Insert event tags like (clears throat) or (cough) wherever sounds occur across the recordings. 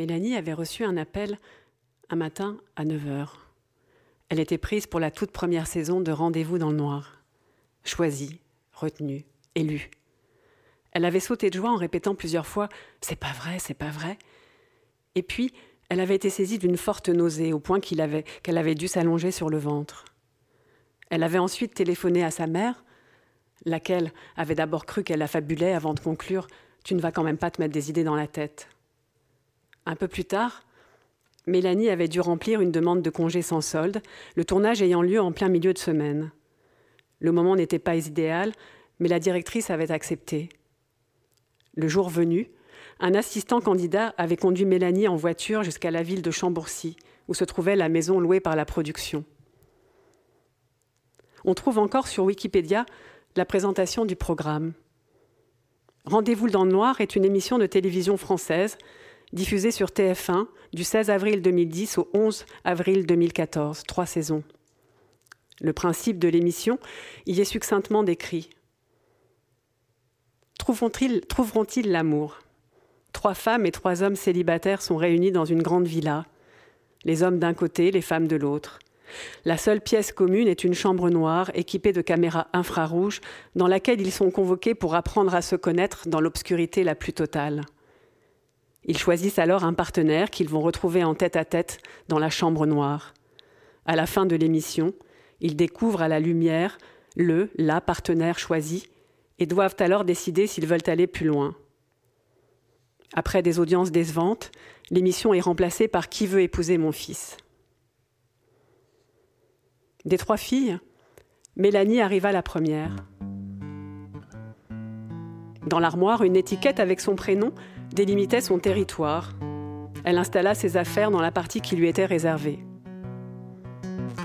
Mélanie avait reçu un appel un matin à 9 h. Elle était prise pour la toute première saison de Rendez-vous dans le noir. Choisie, retenue, élue. Elle avait sauté de joie en répétant plusieurs fois C'est pas vrai, c'est pas vrai. Et puis, elle avait été saisie d'une forte nausée au point qu'elle avait, avait dû s'allonger sur le ventre. Elle avait ensuite téléphoné à sa mère, laquelle avait d'abord cru qu'elle la fabulait avant de conclure Tu ne vas quand même pas te mettre des idées dans la tête. Un peu plus tard, Mélanie avait dû remplir une demande de congé sans solde, le tournage ayant lieu en plein milieu de semaine. Le moment n'était pas idéal, mais la directrice avait accepté. Le jour venu, un assistant candidat avait conduit Mélanie en voiture jusqu'à la ville de Chambourcy, où se trouvait la maison louée par la production. On trouve encore sur Wikipédia la présentation du programme. Rendez-vous dans le noir est une émission de télévision française diffusée sur TF1 du 16 avril 2010 au 11 avril 2014, trois saisons. Le principe de l'émission y est succinctement décrit. Trouveront-ils l'amour? Trois femmes et trois hommes célibataires sont réunis dans une grande villa. Les hommes d'un côté, les femmes de l'autre. La seule pièce commune est une chambre noire équipée de caméras infrarouges dans laquelle ils sont convoqués pour apprendre à se connaître dans l'obscurité la plus totale. Ils choisissent alors un partenaire qu'ils vont retrouver en tête à tête dans la chambre noire. À la fin de l'émission, ils découvrent à la lumière le, la partenaire choisi et doivent alors décider s'ils veulent aller plus loin. Après des audiences décevantes, l'émission est remplacée par Qui veut épouser mon fils? Des trois filles, Mélanie arriva la première. Dans l'armoire, une étiquette avec son prénom délimitait son territoire. Elle installa ses affaires dans la partie qui lui était réservée.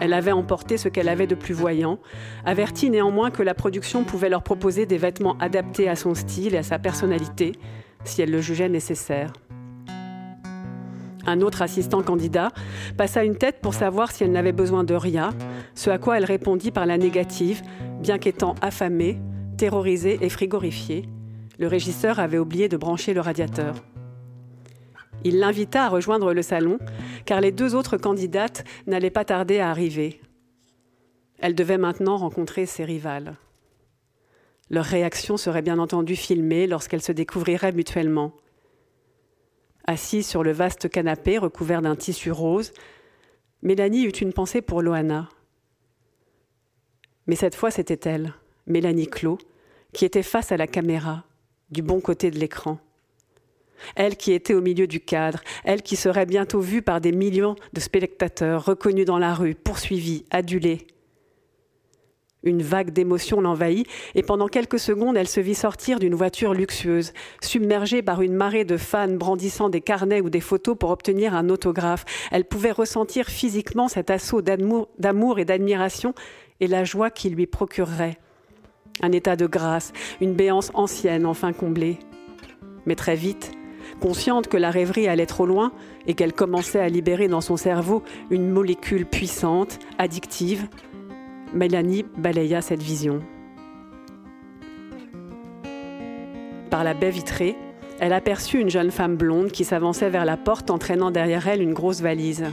Elle avait emporté ce qu'elle avait de plus voyant, averti néanmoins que la production pouvait leur proposer des vêtements adaptés à son style et à sa personnalité, si elle le jugeait nécessaire. Un autre assistant candidat passa une tête pour savoir si elle n'avait besoin de rien, ce à quoi elle répondit par la négative, bien qu'étant affamée, terrorisée et frigorifiée. Le régisseur avait oublié de brancher le radiateur. Il l'invita à rejoindre le salon, car les deux autres candidates n'allaient pas tarder à arriver. Elle devait maintenant rencontrer ses rivales. Leur réaction serait bien entendu filmée lorsqu'elles se découvriraient mutuellement. Assise sur le vaste canapé recouvert d'un tissu rose, Mélanie eut une pensée pour Loana. Mais cette fois, c'était elle, Mélanie Clos, qui était face à la caméra, du bon côté de l'écran. Elle qui était au milieu du cadre, elle qui serait bientôt vue par des millions de spectateurs, reconnus dans la rue, poursuivis, adulés. Une vague d'émotion l'envahit, et pendant quelques secondes, elle se vit sortir d'une voiture luxueuse, submergée par une marée de fans brandissant des carnets ou des photos pour obtenir un autographe. Elle pouvait ressentir physiquement cet assaut d'amour et d'admiration et la joie qui lui procurerait. Un état de grâce, une béance ancienne enfin comblée. Mais très vite, Consciente que la rêverie allait trop loin et qu'elle commençait à libérer dans son cerveau une molécule puissante, addictive, Mélanie balaya cette vision. Par la baie vitrée, elle aperçut une jeune femme blonde qui s'avançait vers la porte entraînant derrière elle une grosse valise.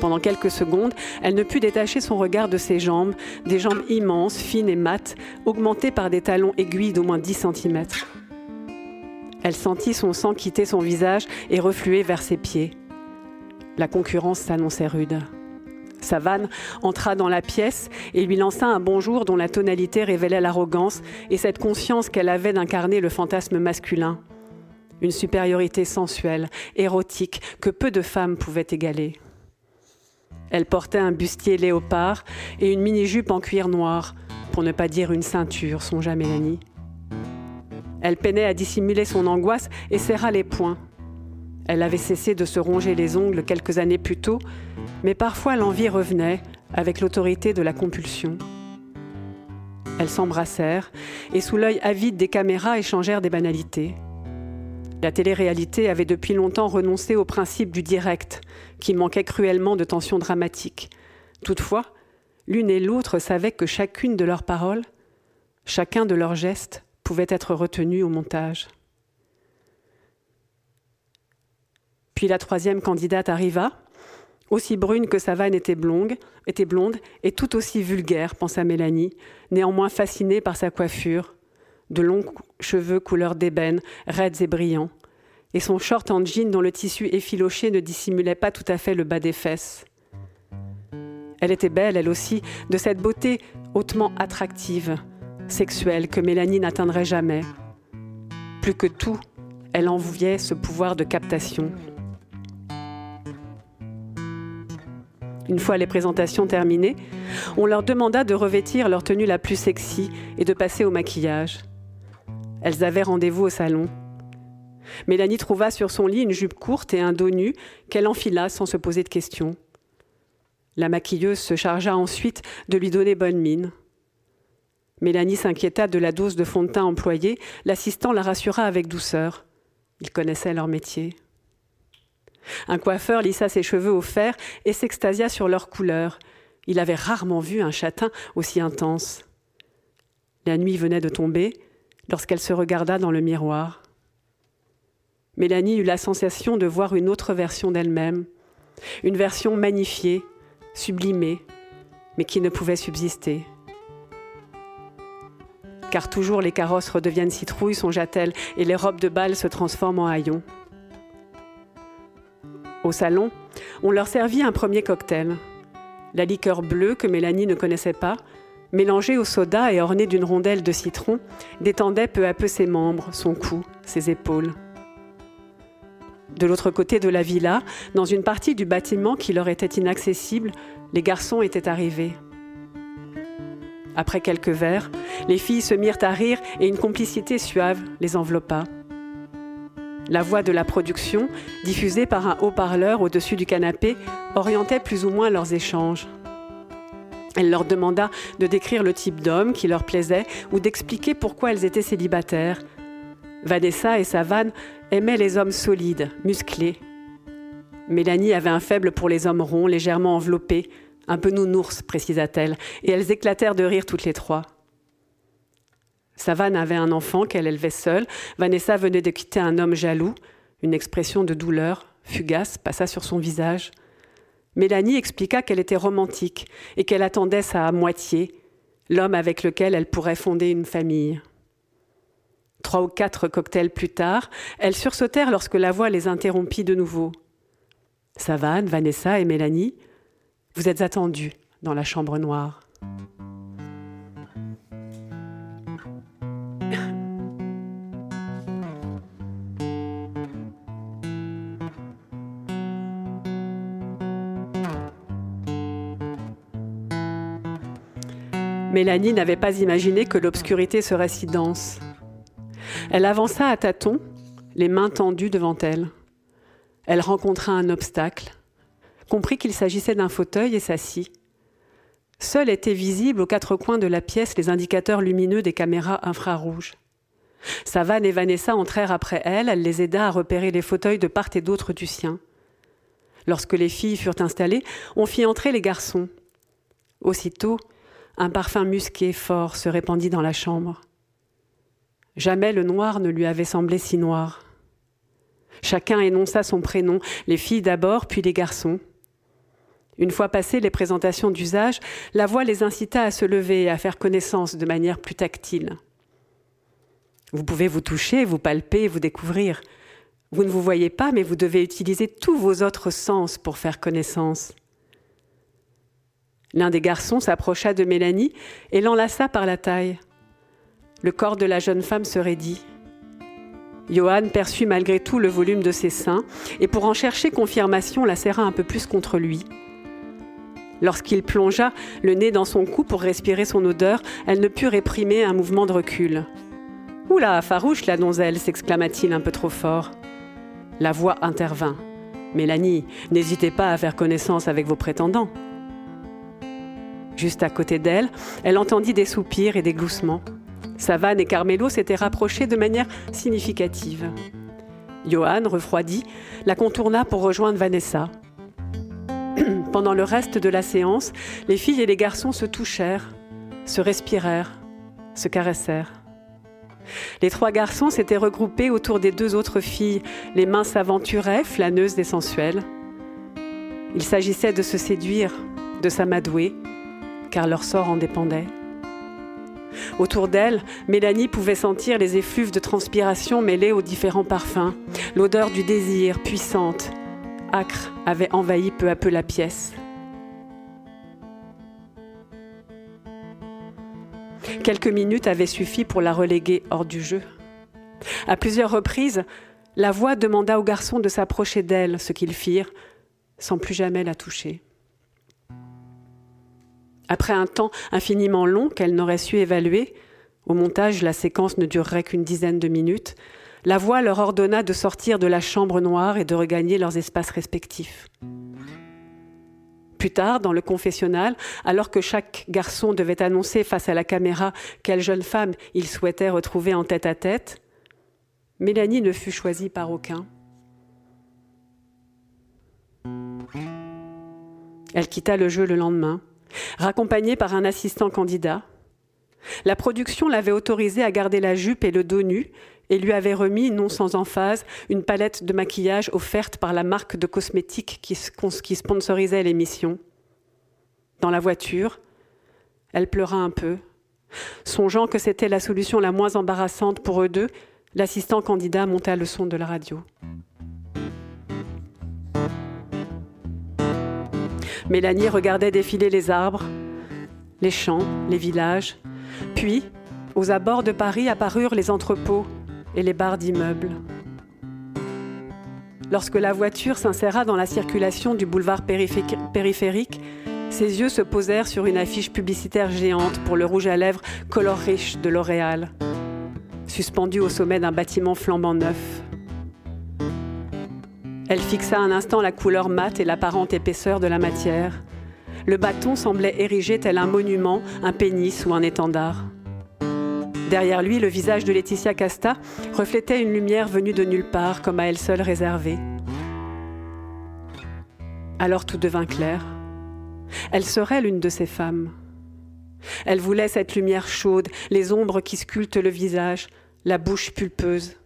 Pendant quelques secondes, elle ne put détacher son regard de ses jambes, des jambes immenses, fines et mates, augmentées par des talons aiguilles d'au moins 10 cm. Elle sentit son sang quitter son visage et refluer vers ses pieds. La concurrence s'annonçait rude. Savane entra dans la pièce et lui lança un bonjour dont la tonalité révélait l'arrogance et cette conscience qu'elle avait d'incarner le fantasme masculin. Une supériorité sensuelle, érotique, que peu de femmes pouvaient égaler. Elle portait un bustier léopard et une mini-jupe en cuir noir, pour ne pas dire une ceinture, songea Mélanie. Elle peinait à dissimuler son angoisse et serra les poings. Elle avait cessé de se ronger les ongles quelques années plus tôt, mais parfois l'envie revenait avec l'autorité de la compulsion. Elles s'embrassèrent et sous l'œil avide des caméras échangèrent des banalités. La télé-réalité avait depuis longtemps renoncé au principe du direct, qui manquait cruellement de tension dramatique. Toutefois, l'une et l'autre savaient que chacune de leurs paroles, chacun de leurs gestes, pouvait être retenu au montage. Puis la troisième candidate arriva, aussi brune que sa vanne était blonde, était blonde et tout aussi vulgaire, pensa Mélanie, néanmoins fascinée par sa coiffure, de longs cheveux couleur d'ébène, raides et brillants, et son short en jean dont le tissu effiloché ne dissimulait pas tout à fait le bas des fesses. Elle était belle, elle aussi, de cette beauté hautement attractive, sexuelle, que Mélanie n'atteindrait jamais. Plus que tout, elle envoyait ce pouvoir de captation. Une fois les présentations terminées, on leur demanda de revêtir leur tenue la plus sexy et de passer au maquillage. Elles avaient rendez-vous au salon. Mélanie trouva sur son lit une jupe courte et un dos nu qu'elle enfila sans se poser de questions. La maquilleuse se chargea ensuite de lui donner bonne mine. Mélanie s'inquiéta de la dose de fond de teint employée. L'assistant la rassura avec douceur. Ils connaissaient leur métier. Un coiffeur lissa ses cheveux au fer et s'extasia sur leur couleur. Il avait rarement vu un châtain aussi intense. La nuit venait de tomber lorsqu'elle se regarda dans le miroir. Mélanie eut la sensation de voir une autre version d'elle-même, une version magnifiée, sublimée, mais qui ne pouvait subsister. Car toujours les carrosses redeviennent citrouilles, songea-t-elle, et les robes de bal se transforment en haillons. Au salon, on leur servit un premier cocktail. La liqueur bleue que Mélanie ne connaissait pas, mélangée au soda et ornée d'une rondelle de citron, détendait peu à peu ses membres, son cou, ses épaules. De l'autre côté de la villa, dans une partie du bâtiment qui leur était inaccessible, les garçons étaient arrivés. Après quelques verres, les filles se mirent à rire et une complicité suave les enveloppa. La voix de la production, diffusée par un haut-parleur au-dessus du canapé, orientait plus ou moins leurs échanges. Elle leur demanda de décrire le type d'homme qui leur plaisait ou d'expliquer pourquoi elles étaient célibataires. Vanessa et Savane aimaient les hommes solides, musclés. Mélanie avait un faible pour les hommes ronds, légèrement enveloppés, un peu nounours, précisa-t-elle, et elles éclatèrent de rire toutes les trois. Savane avait un enfant qu'elle élevait seule. Vanessa venait de quitter un homme jaloux. Une expression de douleur, fugace, passa sur son visage. Mélanie expliqua qu'elle était romantique et qu'elle attendait sa moitié, l'homme avec lequel elle pourrait fonder une famille. Trois ou quatre cocktails plus tard, elles sursautèrent lorsque la voix les interrompit de nouveau. Savane, Vanessa et Mélanie, vous êtes attendues dans la chambre noire. Mélanie n'avait pas imaginé que l'obscurité serait si dense. Elle avança à tâtons, les mains tendues devant elle. Elle rencontra un obstacle, comprit qu'il s'agissait d'un fauteuil et s'assit. Seuls étaient visibles aux quatre coins de la pièce les indicateurs lumineux des caméras infrarouges. Savane et Vanessa entrèrent après elle, elle les aida à repérer les fauteuils de part et d'autre du sien. Lorsque les filles furent installées, on fit entrer les garçons. Aussitôt, un parfum musqué fort se répandit dans la chambre. Jamais le noir ne lui avait semblé si noir. Chacun énonça son prénom, les filles d'abord, puis les garçons. Une fois passées les présentations d'usage, la voix les incita à se lever et à faire connaissance de manière plus tactile. Vous pouvez vous toucher, vous palper, vous découvrir. Vous ne vous voyez pas, mais vous devez utiliser tous vos autres sens pour faire connaissance. L'un des garçons s'approcha de Mélanie et l'enlaça par la taille. Le corps de la jeune femme se raidit. Johan perçut malgré tout le volume de ses seins et pour en chercher confirmation la serra un peu plus contre lui. Lorsqu'il plongea le nez dans son cou pour respirer son odeur, elle ne put réprimer un mouvement de recul. Oula, farouche la donzelle s'exclama-t-il un peu trop fort. La voix intervint. Mélanie, n'hésitez pas à faire connaissance avec vos prétendants. Juste à côté d'elle, elle entendit des soupirs et des gloussements. Savane et Carmelo s'étaient rapprochés de manière significative. Johan, refroidi, la contourna pour rejoindre Vanessa. (clears throat) Pendant le reste de la séance, les filles et les garçons se touchèrent, se respirèrent, se caressèrent. Les trois garçons s'étaient regroupés autour des deux autres filles, les mains s'aventuraient, flâneuses et sensuelles. Il s'agissait de se séduire, de s'amadouer, car leur sort en dépendait. Autour d'elle, Mélanie pouvait sentir les effluves de transpiration mêlés aux différents parfums. L'odeur du désir, puissante, acre, avait envahi peu à peu la pièce. Quelques minutes avaient suffi pour la reléguer hors du jeu. À plusieurs reprises, la voix demanda aux garçons de s'approcher d'elle, ce qu'ils firent, sans plus jamais la toucher. Après un temps infiniment long qu'elle n'aurait su évaluer, au montage la séquence ne durerait qu'une dizaine de minutes, la voix leur ordonna de sortir de la chambre noire et de regagner leurs espaces respectifs. Plus tard, dans le confessionnal, alors que chaque garçon devait annoncer face à la caméra quelle jeune femme il souhaitait retrouver en tête à tête, Mélanie ne fut choisie par aucun. Elle quitta le jeu le lendemain, raccompagnée par un assistant candidat. La production l'avait autorisée à garder la jupe et le dos nu et lui avait remis, non sans emphase, une palette de maquillage offerte par la marque de cosmétiques qui, sponsorisait l'émission. Dans la voiture, elle pleura un peu. Songeant que c'était la solution la moins embarrassante pour eux deux, l'assistant candidat monta le son de la radio. Mélanie regardait défiler les arbres, les champs, les villages. Puis, aux abords de Paris apparurent les entrepôts et les barres d'immeubles. Lorsque la voiture s'inséra dans la circulation du boulevard périphérique, ses yeux se posèrent sur une affiche publicitaire géante pour le rouge à lèvres Color Riche de L'Oréal, suspendue au sommet d'un bâtiment flambant neuf. Elle fixa un instant la couleur mate et l'apparente épaisseur de la matière. Le bâton semblait érigé tel un monument, un pénis ou un étendard. Derrière lui, le visage de Laetitia Casta reflétait une lumière venue de nulle part, comme à elle seule réservée. Alors tout devint clair. Elle serait l'une de ces femmes. Elle voulait cette lumière chaude, les ombres qui sculptent le visage, la bouche pulpeuse.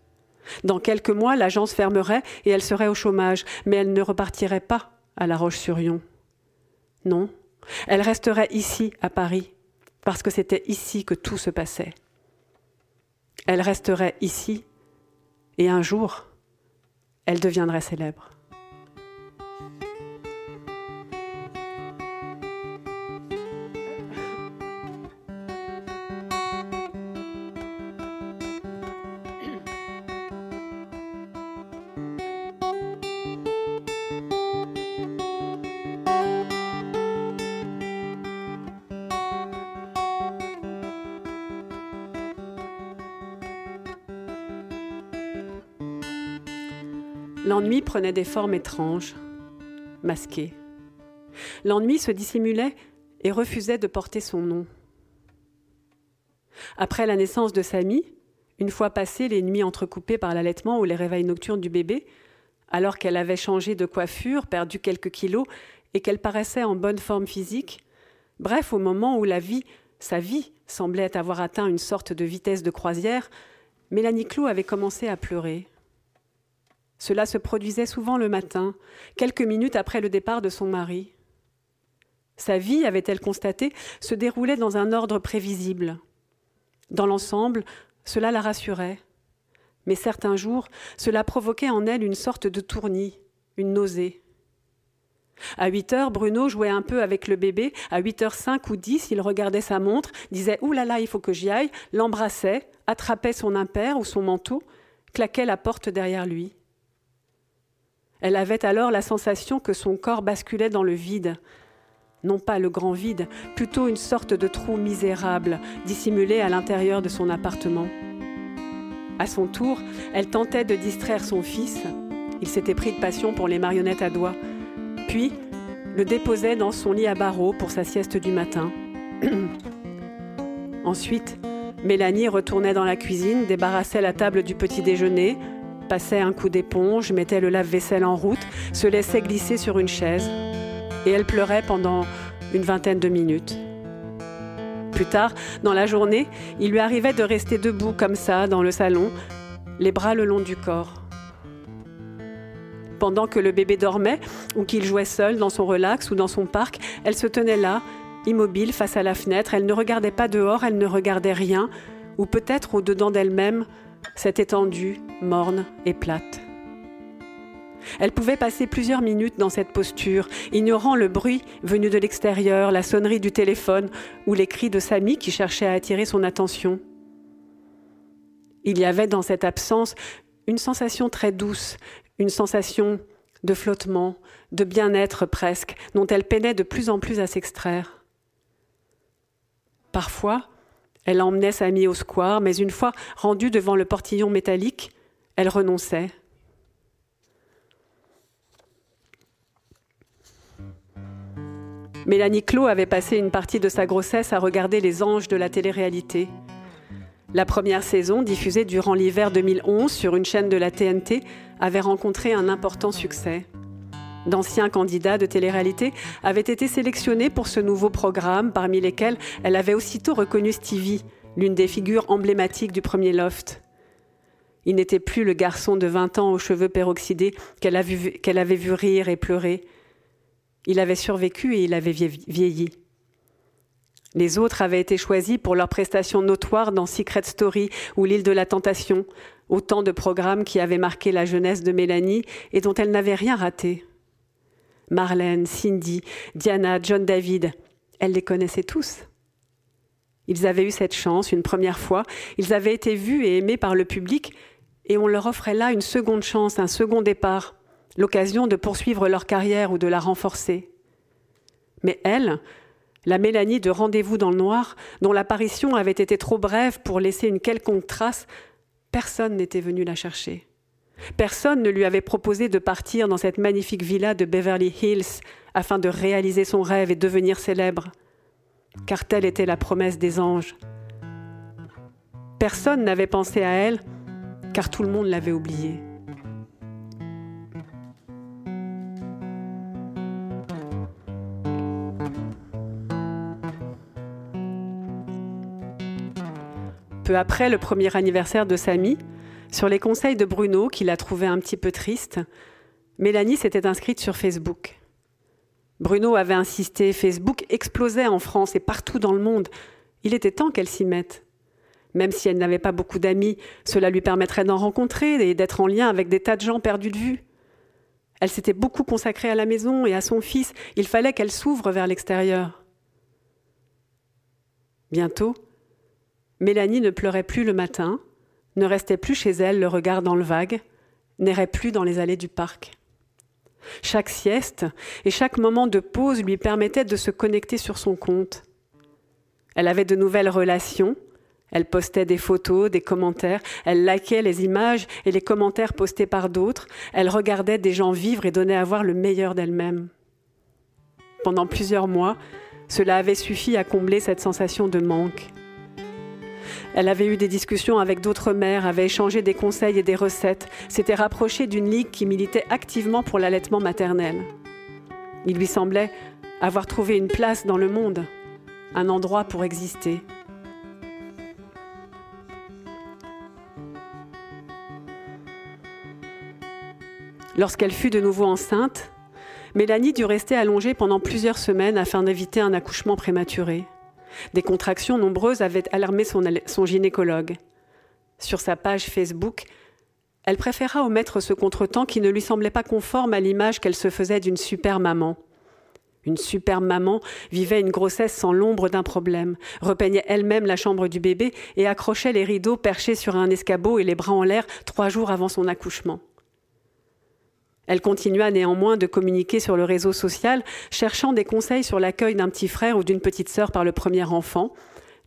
Dans quelques mois, l'agence fermerait et elle serait au chômage, mais elle ne repartirait pas à La Roche-sur-Yon. Non, elle resterait ici, à Paris, parce que c'était ici que tout se passait. Elle resterait ici, et un jour, elle deviendrait célèbre. L'ennui prenait des formes étranges, masquées. L'ennui se dissimulait et refusait de porter son nom. Après la naissance de Samy, une fois passées les nuits entrecoupées par l'allaitement ou les réveils nocturnes du bébé, alors qu'elle avait changé de coiffure, perdu quelques kilos et qu'elle paraissait en bonne forme physique, bref, au moment où la vie, sa vie, semblait avoir atteint une sorte de vitesse de croisière, Mélanie Clou avait commencé à pleurer. Cela se produisait souvent le matin, quelques minutes après le départ de son mari. Sa vie, avait-elle constaté, se déroulait dans un ordre prévisible. Dans l'ensemble, cela la rassurait. Mais certains jours, cela provoquait en elle une sorte de tournis, une nausée. À 8 heures, Bruno jouait un peu avec le bébé. À 8 heures 5 ou 10, il regardait sa montre, disait Ouh là là, il faut que j'y aille, l'embrassait, attrapait son impair ou son manteau, claquait la porte derrière lui. Elle avait alors la sensation que son corps basculait dans le vide. Non pas le grand vide, plutôt une sorte de trou misérable, dissimulé à l'intérieur de son appartement. À son tour, elle tentait de distraire son fils. Il s'était pris de passion pour les marionnettes à doigts. Puis, le déposait dans son lit à barreaux pour sa sieste du matin. (clears throat) Ensuite, Mélanie retournait dans la cuisine, débarrassait la table du petit déjeuner, passait un coup d'éponge, mettait le lave-vaisselle en route, se laissait glisser sur une chaise, et elle pleurait pendant une vingtaine de minutes. Plus tard, dans la journée, il lui arrivait de rester debout comme ça dans le salon, les bras le long du corps. Pendant que le bébé dormait ou qu'il jouait seul dans son relax ou dans son parc, elle se tenait là, immobile face à la fenêtre, elle ne regardait pas dehors, elle ne regardait rien, ou peut-être au-dedans d'elle-même, cette étendue, morne et plate. Elle pouvait passer plusieurs minutes dans cette posture, ignorant le bruit venu de l'extérieur, la sonnerie du téléphone ou les cris de Samy qui cherchait à attirer son attention. Il y avait dans cette absence une sensation très douce, une sensation de flottement, de bien-être presque, dont elle peinait de plus en plus à s'extraire. Parfois, elle emmenait Samy au square, mais une fois rendue devant le portillon métallique, elle renonçait. Mélanie Clot avait passé une partie de sa grossesse à regarder les anges de la télé-réalité. La première saison, diffusée durant l'hiver 2011 sur une chaîne de la TNT, avait rencontré un important succès. D'anciens candidats de télé-réalité avaient été sélectionnés pour ce nouveau programme, parmi lesquels elle avait aussitôt reconnu Stevie, l'une des figures emblématiques du premier loft. Il n'était plus le garçon de 20 ans aux cheveux peroxydés qu'elle avait vu rire et pleurer. Il avait survécu et il avait vieilli. Les autres avaient été choisis pour leurs prestations notoires dans Secret Story ou L'île de la Tentation, autant de programmes qui avaient marqué la jeunesse de Mélanie et dont elle n'avait rien raté. Marlène, Cindy, Diana, John David, elle les connaissait tous. Ils avaient eu cette chance une première fois, ils avaient été vus et aimés par le public, et on leur offrait là une seconde chance, un second départ, l'occasion de poursuivre leur carrière ou de la renforcer. Mais elle, la Mélanie de Rendez-vous dans le Noir, dont l'apparition avait été trop brève pour laisser une quelconque trace, personne n'était venu la chercher. Personne ne lui avait proposé de partir dans cette magnifique villa de Beverly Hills afin de réaliser son rêve et devenir célèbre, car telle était la promesse des anges. Personne n'avait pensé à elle, car tout le monde l'avait oubliée. peu après le premier anniversaire de Samy, sur les conseils de Bruno, qui l'a trouvé un petit peu triste, Mélanie s'était inscrite sur Facebook. Bruno avait insisté, Facebook explosait en France et partout dans le monde. Il était temps qu'elle s'y mette. Même si elle n'avait pas beaucoup d'amis, cela lui permettrait d'en rencontrer et d'être en lien avec des tas de gens perdus de vue. Elle s'était beaucoup consacrée à la maison et à son fils, il fallait qu'elle s'ouvre vers l'extérieur. Bientôt, Mélanie ne pleurait plus le matin, ne restait plus chez elle le regard dans le vague, n'errait plus dans les allées du parc. Chaque sieste et chaque moment de pause lui permettait de se connecter sur son compte. Elle avait de nouvelles relations, elle postait des photos, des commentaires, elle likait les images et les commentaires postés par d'autres, elle regardait des gens vivre et donnait à voir le meilleur d'elle-même. Pendant plusieurs mois, cela avait suffi à combler cette sensation de manque. Elle avait eu des discussions avec d'autres mères, avait échangé des conseils et des recettes, s'était rapprochée d'une ligue qui militait activement pour l'allaitement maternel. Il lui semblait avoir trouvé une place dans le monde, un endroit pour exister. Lorsqu'elle fut de nouveau enceinte, Mélanie dut rester allongée pendant plusieurs semaines afin d'éviter un accouchement prématuré. Des contractions nombreuses avaient alarmé son, gynécologue. Sur sa page Facebook, elle préféra omettre ce contretemps qui ne lui semblait pas conforme à l'image qu'elle se faisait d'une super maman. Une super maman vivait une grossesse sans l'ombre d'un problème, repeignait elle-même la chambre du bébé et accrochait les rideaux perchés sur un escabeau et les bras en l'air trois jours avant son accouchement. Elle continua néanmoins de communiquer sur le réseau social, cherchant des conseils sur l'accueil d'un petit frère ou d'une petite sœur par le premier enfant,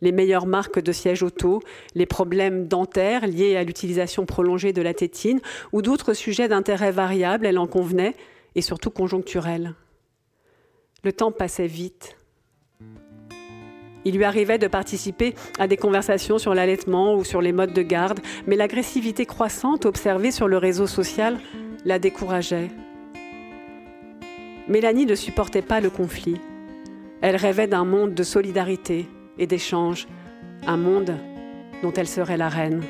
les meilleures marques de siège auto, les problèmes dentaires liés à l'utilisation prolongée de la tétine ou d'autres sujets d'intérêt variable, elle en convenait, et surtout conjoncturels. Le temps passait vite. Il lui arrivait de participer à des conversations sur l'allaitement ou sur les modes de garde, mais l'agressivité croissante observée sur le réseau social la décourageait. Mélanie ne supportait pas le conflit. Elle rêvait d'un monde de solidarité, et d'échanges, un monde dont elle serait la reine.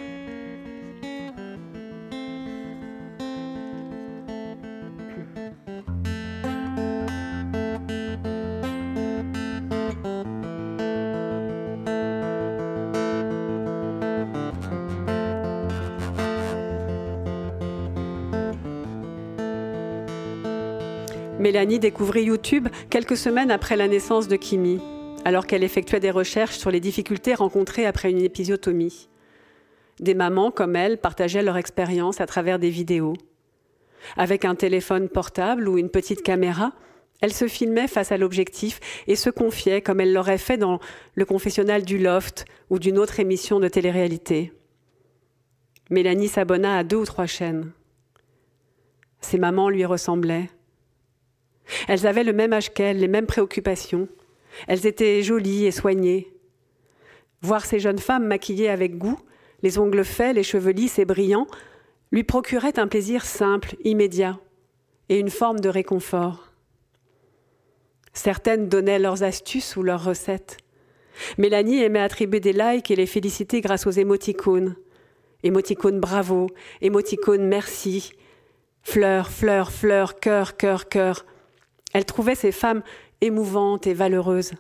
Mélanie découvrit YouTube quelques semaines après la naissance de Kimi, alors qu'elle effectuait des recherches sur les difficultés rencontrées après une épisiotomie. Des mamans comme elle partageaient leur expérience à travers des vidéos. Avec un téléphone portable ou une petite caméra, elle se filmait face à l'objectif et se confiait comme elle l'aurait fait dans le confessionnal du Loft ou d'une autre émission de télé-réalité. Mélanie s'abonna à deux ou trois chaînes. Ses mamans lui ressemblaient. Elles avaient le même âge qu'elle, les mêmes préoccupations. Elles étaient jolies et soignées. Voir ces jeunes femmes maquillées avec goût, les ongles faits, les cheveux lisses et brillants, lui procurait un plaisir simple, immédiat, et une forme de réconfort. Certaines donnaient leurs astuces ou leurs recettes. Mélanie aimait attribuer des likes et les féliciter grâce aux émoticônes. Émoticônes bravo, émoticônes merci, fleurs, fleurs, fleurs, cœur, cœur, cœur. Elle trouvait ces femmes émouvantes et valeureuses.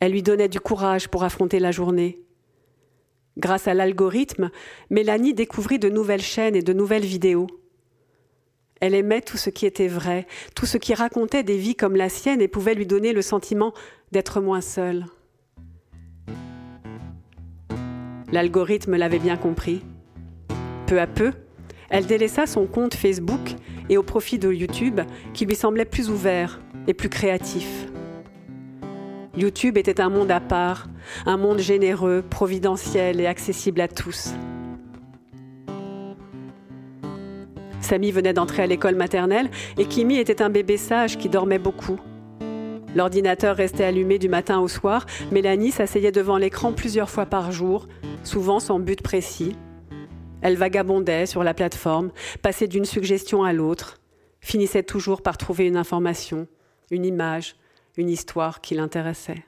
Elle lui donnait du courage pour affronter la journée. Grâce à l'algorithme, Mélanie découvrit de nouvelles chaînes et de nouvelles vidéos. Elle aimait tout ce qui était vrai, tout ce qui racontait des vies comme la sienne et pouvait lui donner le sentiment d'être moins seule. L'algorithme l'avait bien compris. Peu à peu, elle délaissa son compte Facebook et au profit de YouTube qui lui semblait plus ouvert et plus créatif. YouTube était un monde à part, un monde généreux, providentiel et accessible à tous. Samy venait d'entrer à l'école maternelle et Kimi était un bébé sage qui dormait beaucoup. L'ordinateur restait allumé du matin au soir, Mélanie s'asseyait devant l'écran plusieurs fois par jour, souvent sans but précis. Elle vagabondait sur la plateforme, passait d'une suggestion à l'autre, finissait toujours par trouver une information, une image, une histoire qui l'intéressait.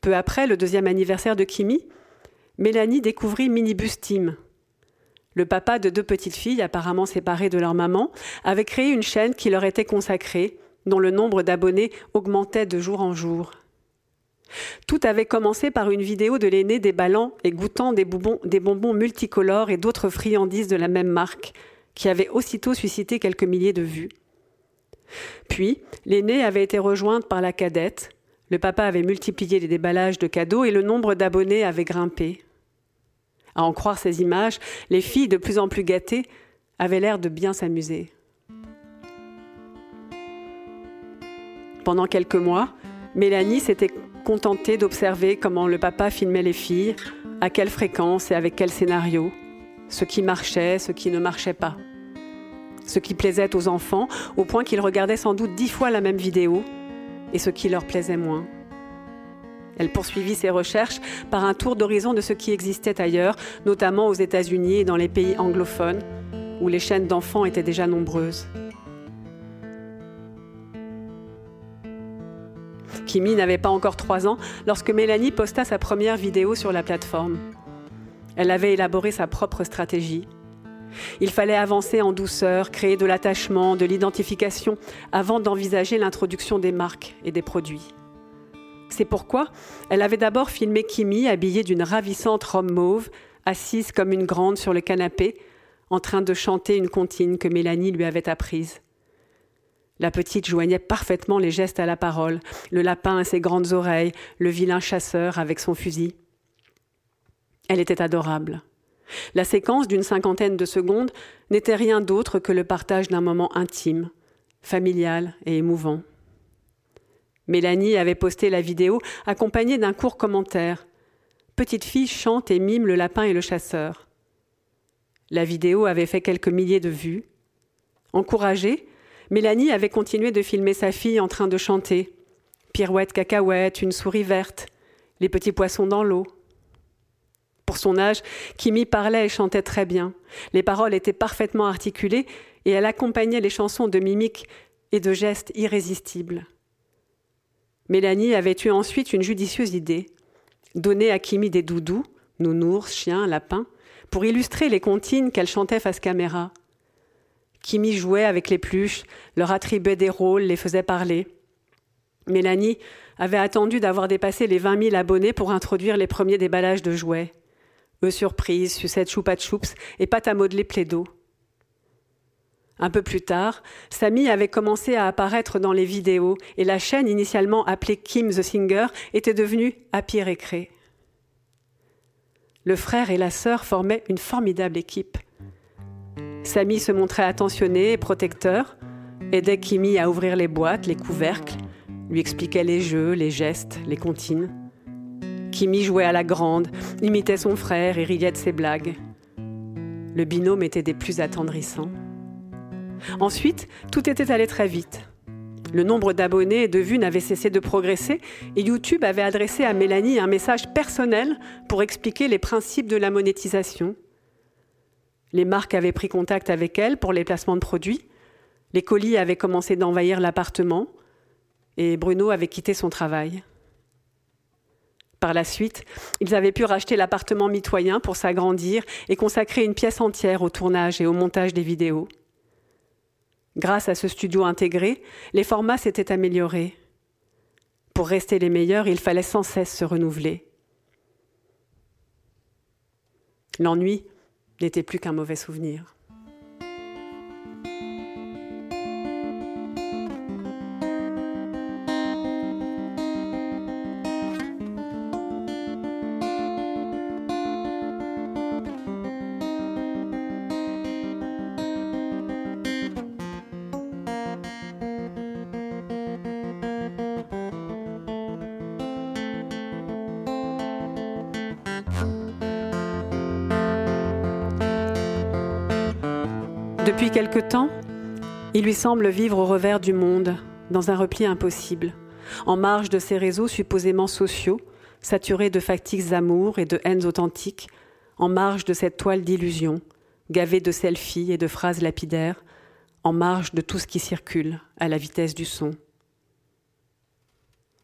Peu après le deuxième anniversaire de Kimi, Mélanie découvrit Minibus Team. Le papa de deux petites filles, apparemment séparées de leur maman, avait créé une chaîne qui leur était consacrée, dont le nombre d'abonnés augmentait de jour en jour. Tout avait commencé par une vidéo de l'aîné déballant et goûtant des des bonbons multicolores et d'autres friandises de la même marque, qui avait aussitôt suscité quelques milliers de vues. Puis, l'aînée avait été rejointe par la cadette, le papa avait multiplié les déballages de cadeaux et le nombre d'abonnés avait grimpé. À en croire ces images, les filles, de plus en plus gâtées, avaient l'air de bien s'amuser. Pendant quelques mois, Mélanie s'était contentée d'observer comment le papa filmait les filles, à quelle fréquence et avec quel scénario, ce qui marchait, ce qui ne marchait pas. Ce qui plaisait aux enfants, au point qu'ils regardaient sans doute dix fois la même vidéo, et ce qui leur plaisait moins. Elle poursuivit ses recherches par un tour d'horizon de ce qui existait ailleurs, notamment aux États-Unis et dans les pays anglophones, où les chaînes d'enfants étaient déjà nombreuses. Kimi n'avait pas encore trois ans lorsque Mélanie posta sa première vidéo sur la plateforme. Elle avait élaboré sa propre stratégie. Il fallait avancer en douceur, créer de l'attachement, de l'identification, avant d'envisager l'introduction des marques et des produits. C'est pourquoi elle avait d'abord filmé Kimi habillée d'une ravissante robe mauve, assise comme une grande sur le canapé, en train de chanter une comptine que Mélanie lui avait apprise. La petite joignait parfaitement les gestes à la parole, le lapin à ses grandes oreilles, le vilain chasseur avec son fusil. Elle était adorable. La séquence d'une cinquantaine de secondes n'était rien d'autre que le partage d'un moment intime, familial et émouvant. Mélanie avait posté la vidéo accompagnée d'un court commentaire. Petite fille chante et mime le lapin et le chasseur. La vidéo avait fait quelques milliers de vues. Encouragée, Mélanie avait continué de filmer sa fille en train de chanter. Pirouette cacahuète, une souris verte, les petits poissons dans l'eau. Pour son âge, Kimi parlait et chantait très bien. Les paroles étaient parfaitement articulées et elle accompagnait les chansons de mimiques et de gestes irrésistibles. Mélanie avait eu ensuite une judicieuse idée. Donner à Kimi des doudous, nounours, chiens, lapins, pour illustrer les comptines qu'elle chantait face caméra. Kimi jouait avec les pluches, leur attribuait des rôles, les faisait parler. Mélanie avait attendu d'avoir dépassé les 20 000 abonnés pour introduire les premiers déballages de jouets. Eux surprise, sucette choupa choups et pâte à modeler plaido. Un peu plus tard, Samy avait commencé à apparaître dans les vidéos et la chaîne initialement appelée Kim the Singer était devenue Happy Recré. Le frère et la sœur formaient une formidable équipe. Samy se montrait attentionné et protecteur, aidait Kimi à ouvrir les boîtes, les couvercles, lui expliquait les jeux, les gestes, les comptines. Kimi jouait à la grande, imitait son frère et riait de ses blagues. Le binôme était des plus attendrissants. Ensuite, tout était allé très vite. Le nombre d'abonnés et de vues n'avait cessé de progresser et YouTube avait adressé à Mélanie un message personnel pour expliquer les principes de la monétisation. Les marques avaient pris contact avec elle pour les placements de produits. Les colis avaient commencé d'envahir l'appartement et Bruno avait quitté son travail. Par la suite, ils avaient pu racheter l'appartement mitoyen pour s'agrandir et consacrer une pièce entière au tournage et au montage des vidéos. Grâce à ce studio intégré, les formats s'étaient améliorés. Pour rester les meilleurs, il fallait sans cesse se renouveler. L'ennui n'était plus qu'un mauvais souvenir. Temps, il lui semble vivre au revers du monde, dans un repli impossible, en marge de ces réseaux supposément sociaux, saturés de fatigues amours et de haines authentiques, en marge de cette toile d'illusions, gavée de selfies et de phrases lapidaires, en marge de tout ce qui circule à la vitesse du son.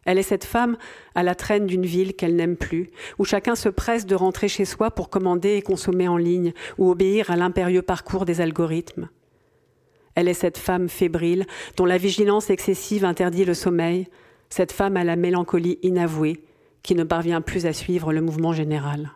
Elle est cette femme à la traîne d'une ville qu'elle n'aime plus, où chacun se presse de rentrer chez soi pour commander et consommer en ligne, ou obéir à l'impérieux parcours des algorithmes. Elle est cette femme fébrile, dont la vigilance excessive interdit le sommeil, cette femme à la mélancolie inavouée, qui ne parvient plus à suivre le mouvement général.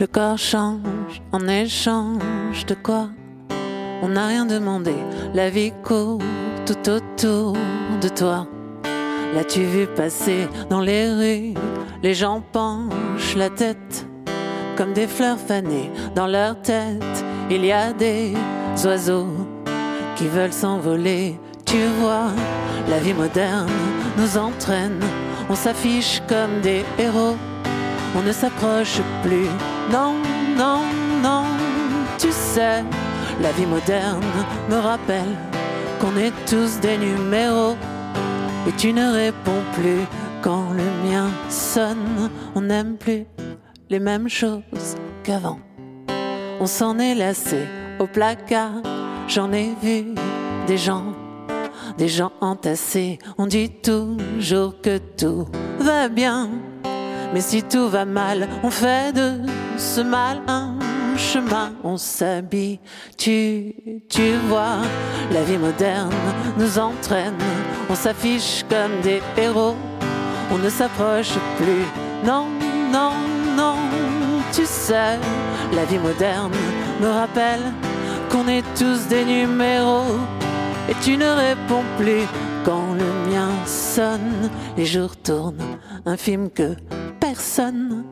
Le corps change en échange de quoi? On n'a rien demandé, la vie court tout autour de toi. L'as-tu vu passer dans les rues? Les gens penchent la tête comme des fleurs fanées dans leur tête. Il y a des oiseaux qui veulent s'envoler. Tu vois, la vie moderne nous entraîne. On s'affiche comme des héros. On ne s'approche plus non, non, non, tu sais, la vie moderne me rappelle qu'on est tous des numéros. Et tu ne réponds plus quand le mien sonne. On n'aime plus les mêmes choses qu'avant. On s'en est lassé au placard. J'en ai vu des gens, des gens entassés. On dit toujours que tout va bien. Mais si tout va mal, on fait de ce mal un chemin, on s'habille. Tu, tu vois, la vie moderne nous entraîne. On s'affiche comme des héros, on ne s'approche plus. Non, non, non, tu sais, la vie moderne me rappelle qu'on est tous des numéros. Et tu ne réponds plus quand le mien sonne. Les jours tournent, un film que personne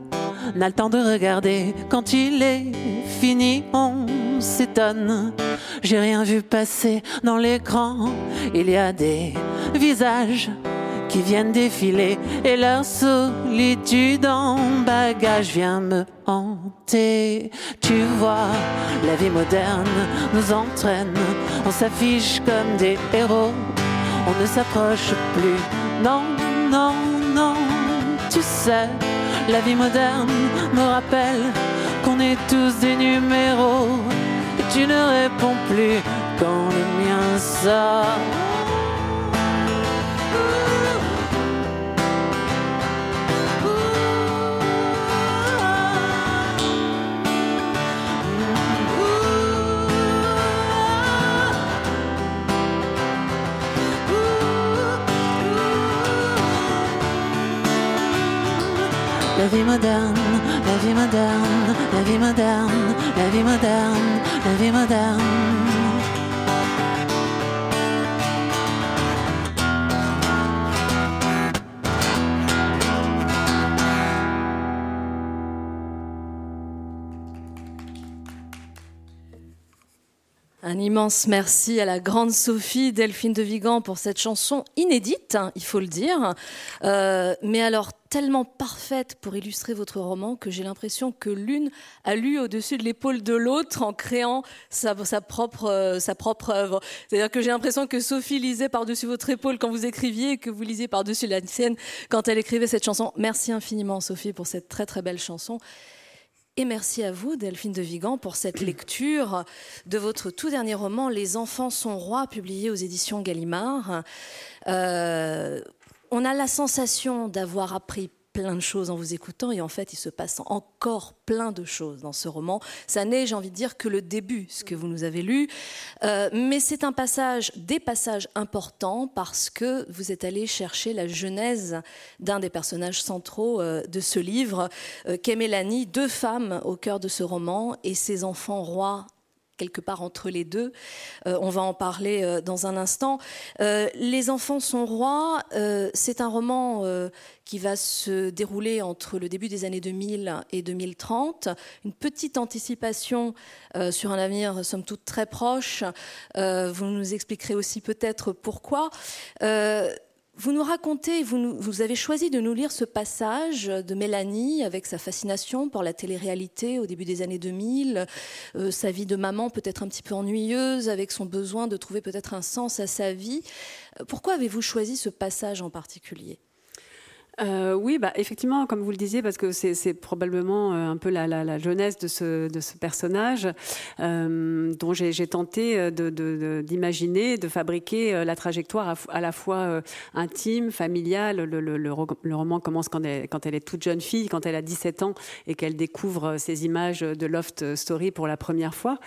n'a le temps de regarder. Quand il est fini, on s'étonne. J'ai rien vu passer dans l'écran. Il y a des visages qui viennent défiler et leur solitude en bagage vient me hanter. Tu vois, la vie moderne nous entraîne. On s'affiche comme des héros. On ne s'approche plus. Non, non, non, tu sais La vie moderne me rappelle qu'on est tous des numéros. Et tu ne réponds plus quand le mien sort. Moderne, la vie moderne, la vie moderne, la vie moderne, la vie moderne. Un immense merci à la grande Sophie Delphine de Vigan pour cette chanson inédite, hein, il faut le dire, euh, mais alors tellement parfaite pour illustrer votre roman que j'ai l'impression que l'une a lu au-dessus de l'épaule de l'autre en créant sa, propre, euh, sa propre œuvre. C'est-à-dire que j'ai l'impression que Sophie lisait par-dessus votre épaule quand vous écriviez et que vous lisiez par-dessus la sienne quand elle écrivait cette chanson. Merci infiniment Sophie pour cette très très belle chanson. Et merci à vous, Delphine de Vigan, pour cette (clears throat) lecture de votre tout dernier roman, Les enfants sont rois, publié aux éditions Gallimard. Euh, on a la sensation d'avoir appris plein de choses en vous écoutant et en fait il se passe encore plein de choses dans ce roman. Ça n'est, j'ai envie de dire, que le début, ce que vous nous avez lu, euh, mais c'est un passage, des passages importants parce que vous êtes allé chercher la genèse d'un des personnages centraux euh, de ce livre, euh, qu'est Mélanie, deux femmes au cœur de ce roman et ses enfants rois quelque part entre les deux. Euh, on va en parler euh, dans un instant. Euh, les enfants sont rois, c'est un roman qui va se dérouler entre le début des années 2000 et 2030. Une petite anticipation sur un avenir, somme toute, très proche. vous nous expliquerez aussi peut-être pourquoi. Vous nous racontez, vous, avez choisi de nous lire ce passage de Mélanie avec sa fascination pour la télé-réalité au début des années 2000, euh, sa vie de maman peut-être un petit peu ennuyeuse, avec son besoin de trouver peut-être un sens à sa vie. Euh, pourquoi avez-vous choisi ce passage en particulier? Euh, oui, bah, effectivement, comme vous le disiez, parce que c'est probablement euh, un peu la, jeunesse de ce, personnage euh, dont j'ai tenté d'imaginer, de, fabriquer la trajectoire à, la fois intime, familiale. Le, roman commence quand elle, quand elle, est toute jeune fille, quand elle a 17 ans et qu'elle découvre ces images de Loft Story pour la première fois.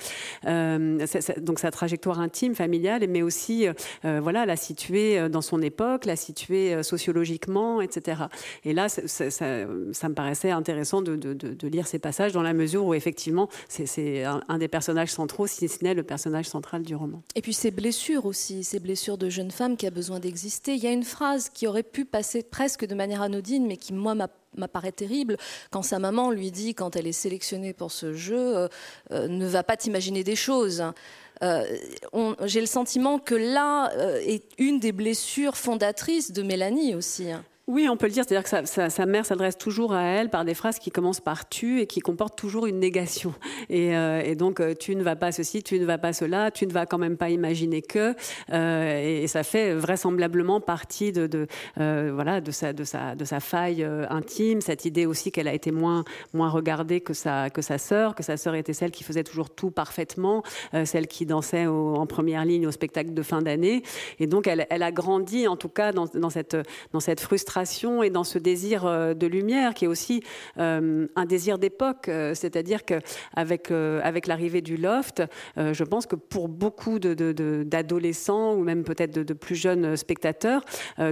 donc sa trajectoire intime, familiale, mais aussi voilà, la situer dans son époque, la situer sociologiquement, etc. Et là, ça, me paraissait intéressant de, lire ces passages dans la mesure où effectivement, c'est un, des personnages centraux, si ce n'est le personnage central du roman. Et puis ces blessures aussi, ces blessures de jeune femme qui a besoin d'exister. Il y a une phrase qui aurait pu passer presque de manière anodine, mais qui, moi, m'apparaît terrible quand sa maman lui dit, quand elle est sélectionnée pour ce jeu, euh, euh, ne va pas t'imaginer des choses. Euh, j'ai le sentiment que là est une des blessures fondatrices de Mélanie aussi. Oui, on peut le dire. C'est-à-dire que sa, mère s'adresse toujours à elle par des phrases qui commencent par tu et qui comportent toujours une négation. Et, euh, donc, euh, tu ne vas pas ceci, tu ne vas pas cela, tu ne vas quand même pas imaginer que. Euh, et, ça fait vraisemblablement partie de, voilà de sa faille intime. Cette idée aussi qu'elle a été moins regardée que sa sœur, que sa sœur était celle qui faisait toujours tout parfaitement, celle qui dansait en première ligne au spectacle de fin d'année. Et donc, elle, a grandi en tout cas dans cette frustration et dans ce désir euh, de lumière qui est aussi euh, un désir d'époque. Euh, c'est-à-dire qu'avec avec l'arrivée du loft, je pense que pour beaucoup d'adolescents de, de, ou même peut-être de, plus jeunes spectateurs,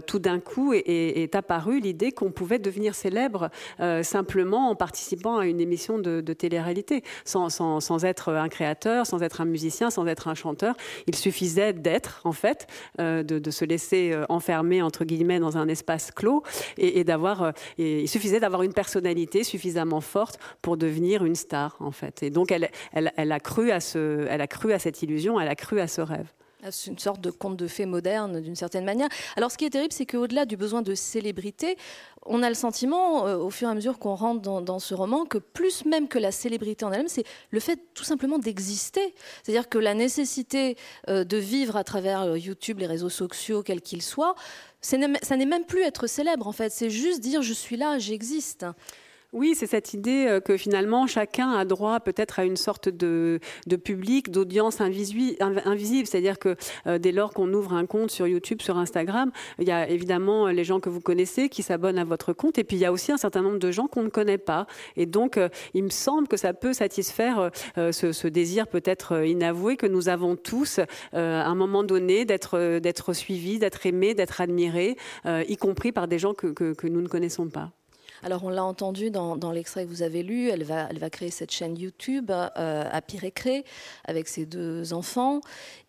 tout d'un coup est, est apparue l'idée qu'on pouvait devenir célèbre simplement en participant à une émission de, télé-réalité, sans, sans, sans, être un créateur, sans être un musicien, sans être un chanteur. Il suffisait d'être, en fait, de, se laisser enfermer, entre guillemets, dans un espace clos et, d'avoir. Euh, il suffisait d'avoir une personnalité suffisamment forte pour devenir une star, en fait. Et donc, elle, elle, a cru à ce, elle a cru à cette illusion, elle a cru à ce rêve. Ah, c'est une sorte de conte de fées moderne, d'une certaine manière. Alors, ce qui est terrible, c'est qu'au-delà du besoin de célébrité, on a le sentiment, euh, au fur et à mesure qu'on rentre dans, ce roman, que plus même que la célébrité en elle-même, c'est le fait tout simplement d'exister. C'est-à-dire que la nécessité euh, de vivre à travers YouTube, les réseaux sociaux, quels qu'ils soient, ça n'est même plus être célèbre en fait, c'est juste dire je suis là, j'existe. Oui, c'est cette idée euh, que finalement chacun a droit peut-être à une sorte de, public, d'audience invisible. C'est-à-dire que euh, dès lors qu'on ouvre un compte sur YouTube, sur Instagram, il y a évidemment les gens que vous connaissez qui s'abonnent à votre compte. Et puis il y a aussi un certain nombre de gens qu'on ne connaît pas. Et donc, euh, il me semble que ça peut satisfaire ce, désir peut-être inavoué que nous avons tous à un moment donné d'être d'être suivis, d'être aimés, d'être admirés, y compris par des gens que nous ne connaissons pas. Alors on l'a entendu dans, l'extrait que vous avez lu, elle va, créer cette chaîne YouTube euh, à Pirécré avec ses deux enfants.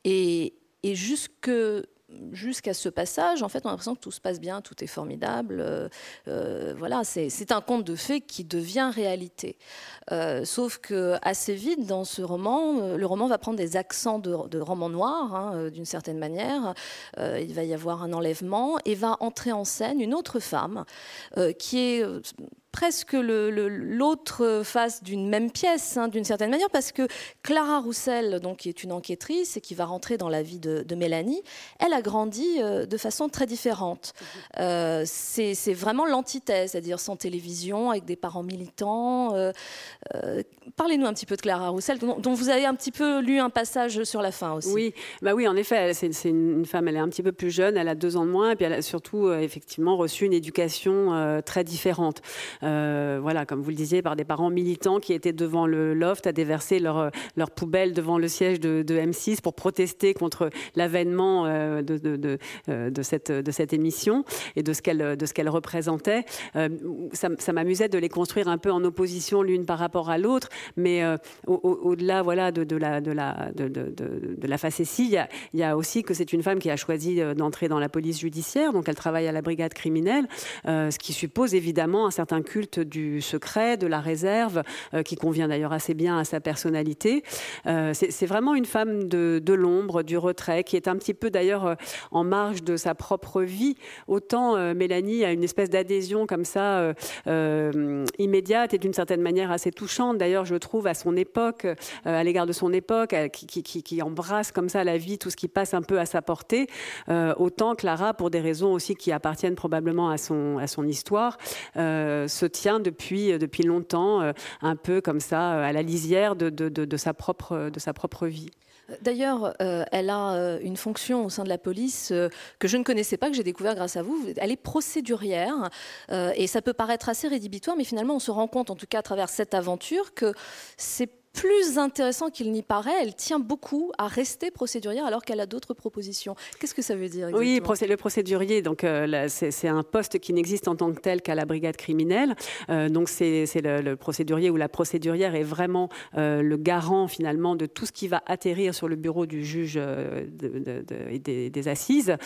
Et jusque jusqu'à ce passage, en fait, on a l'impression que tout se passe bien, tout est formidable. Euh, euh, voilà, c'est un conte de fées qui devient réalité. Euh, sauf que assez vite dans ce roman, le roman va prendre des accents de, roman noir, hein, d'une certaine manière. il va y avoir un enlèvement et va entrer en scène une autre femme qui est presque l'autre face d'une même pièce, hein, d'une certaine manière, parce que Clara Roussel, donc, qui est une enquêtrice et qui va rentrer dans la vie de, Mélanie, elle a grandi euh, de façon très différente. Euh, c'est vraiment l'antithèse, c'est-à-dire sans télévision, avec des parents militants. Euh, parlez-nous un petit peu de Clara Roussel, dont, vous avez un petit peu lu un passage sur la fin aussi. Oui, bah oui en effet, c'est une femme, elle est un petit peu plus jeune, elle a deux ans de moins, et puis elle a surtout effectivement reçu une éducation très différente. Euh, voilà, comme vous le disiez, par des parents militants qui étaient devant le loft à déverser leur, leur poubelle devant le siège de, M6 pour protester contre l'avènement euh, de, de, euh, cette, de cette émission et de ce qu'elle représentait. ça, m'amusait de les construire un peu en opposition l'une par rapport à l'autre, mais au-delà voilà de, la de la facétie, il y, a, aussi que c'est une femme qui a choisi d'entrer dans la police judiciaire, donc elle travaille à la brigade criminelle, ce qui suppose évidemment un certain culte du secret, de la réserve, euh, qui convient d'ailleurs assez bien à sa personnalité. Euh, c'est vraiment une femme de, l'ombre, du retrait, qui est un petit peu d'ailleurs euh, en marge de sa propre vie. Autant Mélanie a une espèce d'adhésion comme ça immédiate et d'une certaine manière assez touchante, d'ailleurs je trouve à son époque, à l'égard de son époque, qui, qui, embrasse comme ça la vie, tout ce qui passe un peu à sa portée. autant Clara, pour des raisons aussi qui appartiennent probablement à son, à son histoire, se tient depuis, euh, depuis longtemps, euh, un peu comme ça, euh, à la lisière de, de, sa, propre, de sa propre vie. D'ailleurs, elle a une fonction au sein de la police que je ne connaissais pas, que j'ai découvert grâce à vous. Elle est procédurière et ça peut paraître assez rédhibitoire, mais finalement, on se rend compte, en tout cas à travers cette aventure, que c'est plus intéressant qu'il n'y paraît. Elle tient beaucoup à rester procédurière alors qu'elle a d'autres propositions. Qu'est-ce que ça veut dire Oui, le procédurier, donc euh, c'est un poste qui n'existe en tant que tel qu'à la brigade criminelle. Euh, donc c'est le, procédurier ou la procédurière est vraiment euh, le garant finalement de tout ce qui va atterrir sur le bureau du juge des, assises.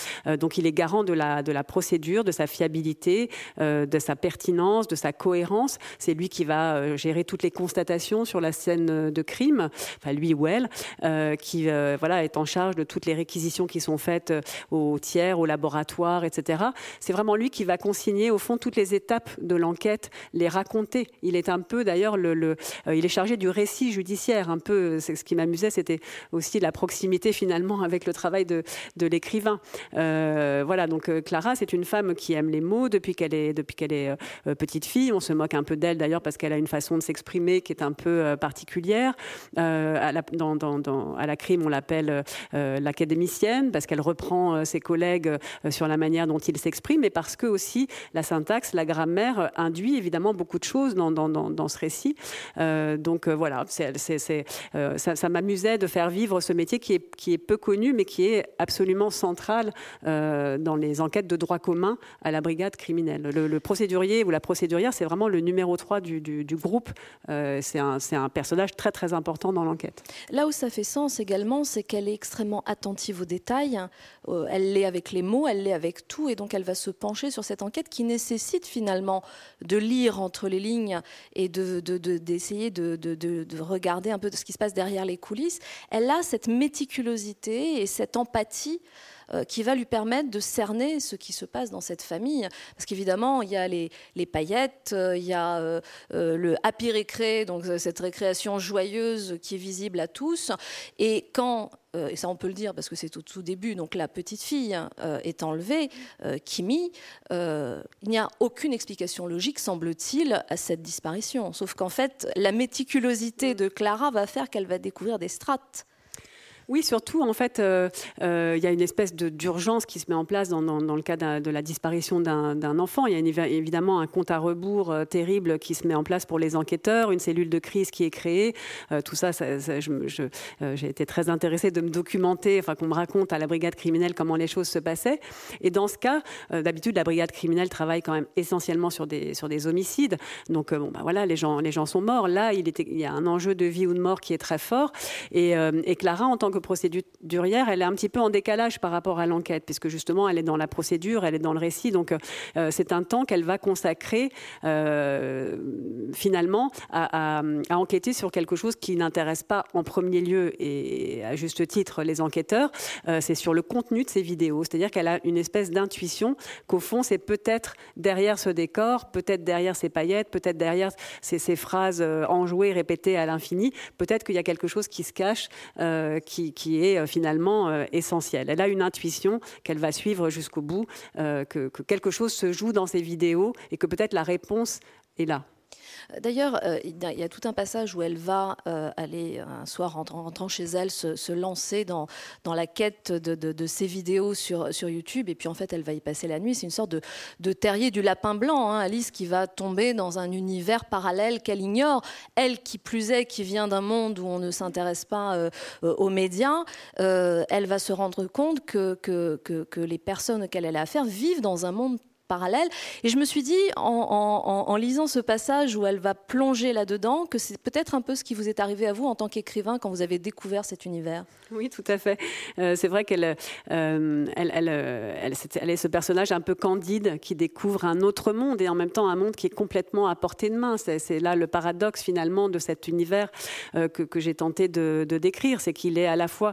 donc il est garant de la, de la procédure, de sa fiabilité, de sa pertinence, de sa cohérence. C'est lui qui va gérer toutes les constatations sur la scène de crime, enfin lui ou elle, euh, qui euh, voilà est en charge de toutes les réquisitions qui sont faites euh, aux tiers, au laboratoire, etc. C'est vraiment lui qui va consigner au fond toutes les étapes de l'enquête, les raconter. Il est un peu d'ailleurs le, il est chargé du récit judiciaire. Un peu, c'est ce qui m'amusait, c'était aussi la proximité finalement avec le travail de, de l'écrivain. voilà, donc Clara, c'est une femme qui aime les mots depuis qu'elle est depuis qu'elle est petite fille. On se moque un peu d'elle d'ailleurs parce qu'elle a une façon de s'exprimer qui est un peu particulière euh, à, la, crime, on l'appelle euh, l'académicienne parce qu'elle reprend euh, ses collègues sur la manière dont ils s'expriment, mais parce que aussi la syntaxe, la grammaire induit évidemment beaucoup de choses dans, ce récit. donc voilà, c'est, ça, m'amusait de faire vivre ce métier qui est, qui est peu connu, mais qui est absolument central dans les enquêtes de droit commun à la brigade criminelle. Le, procédurier ou la procédurière, c'est vraiment le numéro 3 du, du, du groupe. c'est un, un personnage très très important dans l'enquête. Là où ça fait sens également, c'est qu'elle est extrêmement attentive aux détails. Euh, elle l'est avec les mots, elle l'est avec tout, et donc elle va se pencher sur cette enquête qui nécessite finalement de lire entre les lignes et d'essayer de, de, de, regarder un peu ce qui se passe derrière les coulisses. Elle a cette méticulosité et cette empathie qui va lui permettre de cerner ce qui se passe dans cette famille. Parce qu'évidemment, il y a les, paillettes, il y a le happy récré, donc cette récréation joyeuse qui est visible à tous. Et quand et ça on peut le dire parce que c'est au tout début, donc la petite fille est enlevée, Kimi, il n'y a aucune explication logique, semble-t-il, à cette disparition. Sauf qu'en fait, la méticulosité de Clara va faire qu'elle va découvrir des strates oui, surtout, en fait, euh, euh, il y a une espèce d'urgence qui se met en place dans, le cas de la disparition d'un enfant. Il y a évidemment un compte à rebours euh, terrible qui se met en place pour les enquêteurs, une cellule de crise qui est créée. tout ça, j'ai été très intéressée de me documenter, enfin qu'on me raconte à la brigade criminelle comment les choses se passaient. Et dans ce cas, d'habitude, la brigade criminelle travaille quand même essentiellement sur des, sur des homicides. Donc, bon, bah voilà, les gens, les gens sont morts. Là, il, y a un enjeu de vie ou de mort qui est très fort. Et Clara, en tant que procédurière, elle est un petit peu en décalage par rapport à l'enquête, puisque justement, elle est dans la procédure, elle est dans le récit. Donc, euh, c'est un temps qu'elle va consacrer euh, finalement à, enquêter sur quelque chose qui n'intéresse pas en premier lieu, et à juste titre, les enquêteurs. Euh, c'est sur le contenu de ces vidéos. C'est-à-dire qu'elle a une espèce d'intuition qu'au fond, c'est peut-être derrière ce décor, peut-être derrière ces paillettes, peut-être derrière ces, ces phrases enjouées, répétées à l'infini, peut-être qu'il y a quelque chose qui se cache, qui, qui, est euh, finalement euh, essentielle. Elle a une intuition qu'elle va suivre jusqu'au bout, euh, que, que quelque chose se joue dans ses vidéos et que peut-être la réponse est là. D'ailleurs, euh, il y a tout un passage où elle va euh, aller un soir en rentrant chez elle se, lancer dans, dans la quête de, de, ses vidéos sur, sur YouTube et puis en fait elle va y passer la nuit. C'est une sorte de, terrier du lapin blanc, hein, Alice qui va tomber dans un univers parallèle qu'elle ignore. Elle qui plus est, qui vient d'un monde où on ne s'intéresse pas euh, aux médias, elle va se rendre compte que, que, que, que les personnes auxquelles elle a affaire vivent dans un monde parallèle. Et je me suis dit, en, lisant ce passage où elle va plonger là-dedans, que c'est peut-être un peu ce qui vous est arrivé à vous en tant qu'écrivain quand vous avez découvert cet univers. Oui, tout à fait. Euh, c'est vrai qu'elle euh, elle, est ce personnage un peu candide qui découvre un autre monde et en même temps un monde qui est complètement à portée de main. C'est là le paradoxe finalement de cet univers euh, que, j'ai tenté de décrire. C'est qu'il est à la fois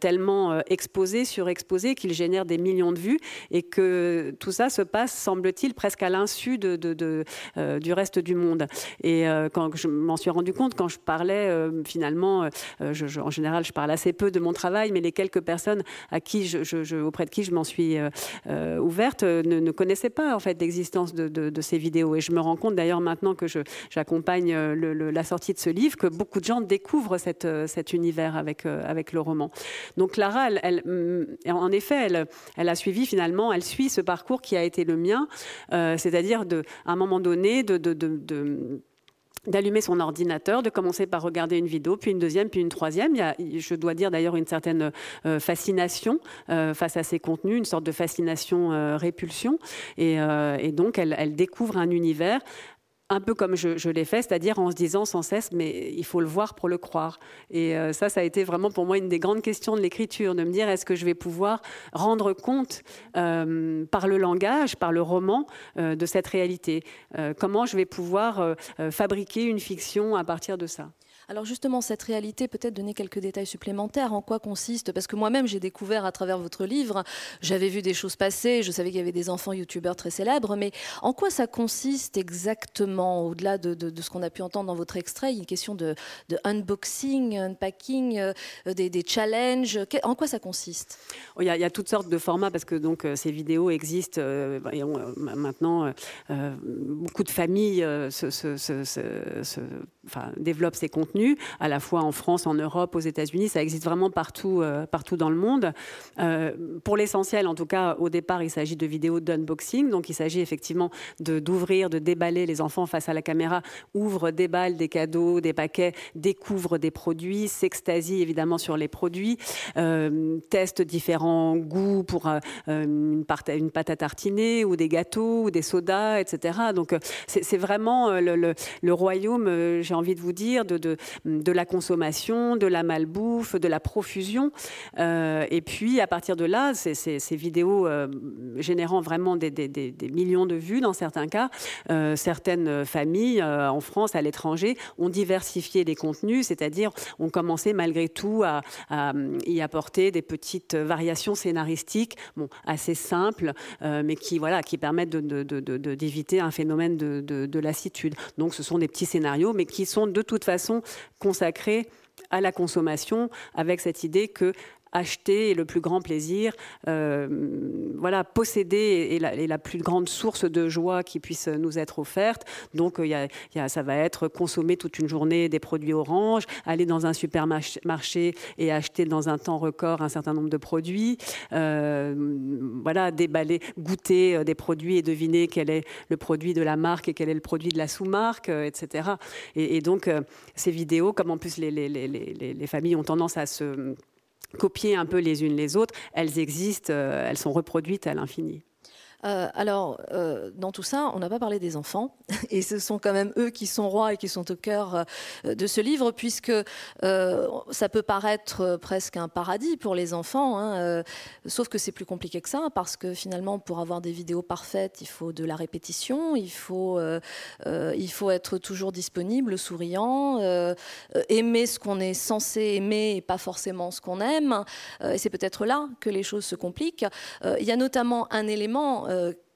tellement exposé, surexposé, qu'il génère des millions de vues et que tout ça se passe semble-t-il, presque à l'insu de, euh, du reste du monde. Et euh, quand je m'en suis rendu compte, quand je parlais, euh, finalement, en général, je parle assez peu de mon travail, mais les quelques personnes à qui auprès de qui je m'en suis ouverte ne, connaissaient pas en fait l'existence de, ces vidéos. Et je me rends compte d'ailleurs maintenant que j'accompagne la sortie de ce livre que beaucoup de gens découvrent cet univers avec, avec le roman. Donc Clara, mm, en effet, elle, elle a suivi finalement, elle suit ce parcours qui a été le euh, c'est-à-dire à un moment donné d'allumer son ordinateur, de commencer par regarder une vidéo, puis une deuxième, puis une troisième. Il y a, je dois dire d'ailleurs, une certaine euh, fascination euh, face à ces contenus, une sorte de fascination répulsion. Et, donc, elle, découvre un univers un peu comme je, l'ai fait, c'est-à-dire en se disant sans cesse, mais il faut le voir pour le croire. Et euh, ça, ça a été vraiment pour moi une des grandes questions de l'écriture, de me dire est-ce que je vais pouvoir rendre compte euh, par le langage, par le roman, euh, de cette réalité? Comment je vais pouvoir fabriquer une fiction à partir de ça? Alors justement, cette réalité, peut-être donner quelques détails supplémentaires. En quoi consiste Parce que moi-même, j'ai découvert à travers votre livre, j'avais vu des choses passer, je savais qu'il y avait des enfants youtubeurs très célèbres, mais en quoi ça consiste exactement, au-delà de, ce qu'on a pu entendre dans votre extrait, une question de, unboxing, unpacking, euh, des, challenges, en quoi ça consiste? Il y, a, toutes sortes de formats, parce que donc euh, ces vidéos existent, euh, et maintenant, beaucoup de familles se, développent ces contenus à la fois en France, en Europe, aux États-Unis. Ça existe vraiment partout, euh, partout dans le monde. Euh, pour l'essentiel, en tout cas, au départ, il s'agit de vidéos d'unboxing. Donc, il s'agit effectivement d'ouvrir, de, déballer. Les enfants face à la caméra ouvrent, déballent des cadeaux, des paquets, découvrent des produits, s'extasient évidemment sur les produits, euh, testent différents goûts pour une, une, pâte à tartiner ou des gâteaux ou des sodas, etc. Donc, c'est vraiment le, royaume, j'ai envie de vous dire, de, de la consommation, de la malbouffe, de la profusion. et puis, à partir de là, ces, ces, vidéos générant vraiment des, millions de vues dans certains cas, certaines familles en France, à l'étranger, ont diversifié les contenus, c'est-à-dire ont commencé malgré tout à, y apporter des petites variations scénaristiques, bon, assez simples, mais qui, voilà, qui permettent d'éviter un phénomène de, lassitude. Donc ce sont des petits scénarios, mais qui sont de toute façon consacrés à la consommation avec cette idée que acheter est le plus grand plaisir. Euh, voilà, posséder est la, plus grande source de joie qui puisse nous être offerte. Donc, il y a, ça va être consommer toute une journée des produits orange, aller dans un supermarché et acheter dans un temps record un certain nombre de produits. Euh, voilà, déballer, goûter euh, des produits et deviner quel est le produit de la marque et quel est le produit de la sous-marque, etc. Et, donc, ces vidéos, comme en plus les familles ont tendance à se copier un peu les unes les autres, elles existent, euh, elles sont reproduites à l'infini. Euh, alors, euh, dans tout ça, on n'a pas parlé des enfants, (laughs) et ce sont quand même eux qui sont rois et qui sont au cœur euh, de ce livre, puisque ça peut paraître presque un paradis pour les enfants, hein, sauf que c'est plus compliqué que ça, parce que finalement, pour avoir des vidéos parfaites, il faut de la répétition, il faut, il faut être toujours disponible, souriant, aimer ce qu'on est censé aimer et pas forcément ce qu'on aime, et c'est peut-être là que les choses se compliquent. Il y a notamment un élément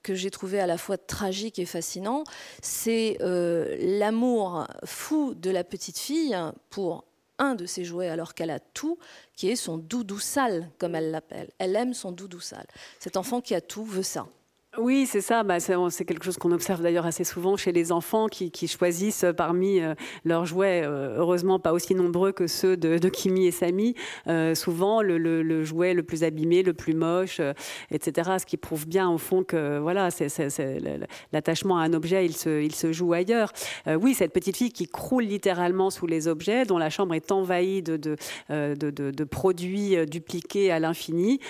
que j'ai trouvé à la fois tragique et fascinant, c'est euh, l'amour fou de la petite fille pour un de ses jouets alors qu'elle a tout, qui est son doudou sale, comme elle l'appelle. Elle aime son doudou sale. Cet enfant qui a tout veut ça. Oui, c'est ça. Bah, c'est quelque chose qu'on observe d'ailleurs assez souvent chez les enfants qui, choisissent parmi euh, leurs jouets, euh, heureusement pas aussi nombreux que ceux de, Kimi et Samy, euh, souvent le, jouet le plus abîmé, le plus moche, etc. Ce qui prouve bien au fond que voilà, l'attachement à un objet, il se, joue ailleurs. oui, cette petite fille qui croule littéralement sous les objets, dont la chambre est envahie de, de, de, produits dupliqués à l'infini,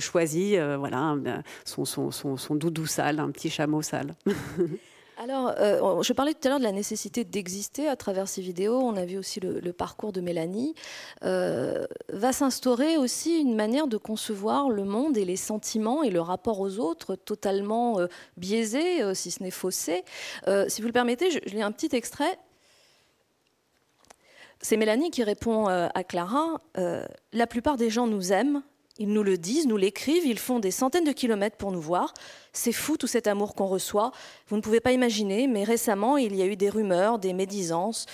choisit voilà, son, son, son doudou sale, un petit chameau sale. (laughs) Alors, euh, je parlais tout à l'heure de la nécessité d'exister à travers ces vidéos. On a vu aussi le, parcours de Mélanie. Euh, va s'instaurer aussi une manière de concevoir le monde et les sentiments et le rapport aux autres totalement euh, biaisé, si ce n'est faussé. si vous le permettez, je, lis un petit extrait. C'est Mélanie qui répond à Clara. la plupart des gens nous aiment, ils nous le disent, nous l'écrivent, ils font des centaines de kilomètres pour nous voir. C'est fou tout cet amour qu'on reçoit. Vous ne pouvez pas imaginer, mais récemment, il y a eu des rumeurs, des médisances.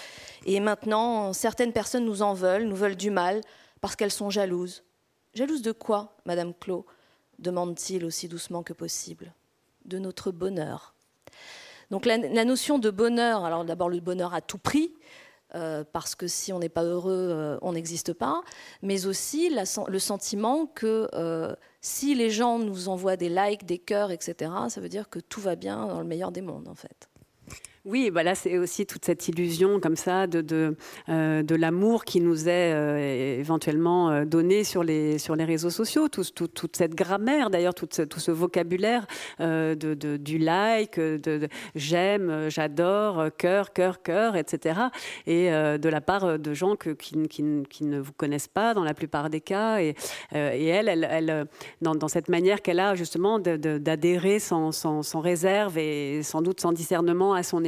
Et maintenant, certaines personnes nous en veulent, nous veulent du mal, parce qu'elles sont jalouses. Jalouses de quoi, Madame Clos demande-t-il aussi doucement que possible. De notre bonheur. Donc la, la notion de bonheur, alors d'abord le bonheur à tout prix, euh, parce que si on n'est pas heureux, euh, on n'existe pas, mais aussi le sentiment que euh, si les gens nous envoient des likes, des cœurs, etc., ça veut dire que tout va bien dans le meilleur des mondes, en fait. Oui, bah là c'est aussi toute cette illusion comme ça de de, euh, l'amour qui nous est euh, éventuellement euh, donné sur les sur les réseaux sociaux, tout, toute cette grammaire d'ailleurs, tout ce, vocabulaire de, du like, de, j'aime, j'adore, cœur, cœur, cœur, etc. Et de la part de gens qui, qui, qui, ne vous connaissent pas dans la plupart des cas. Et, et elle, elle, elle dans, cette manière qu'elle a justement d'adhérer sans, sans, réserve et sans doute sans discernement à son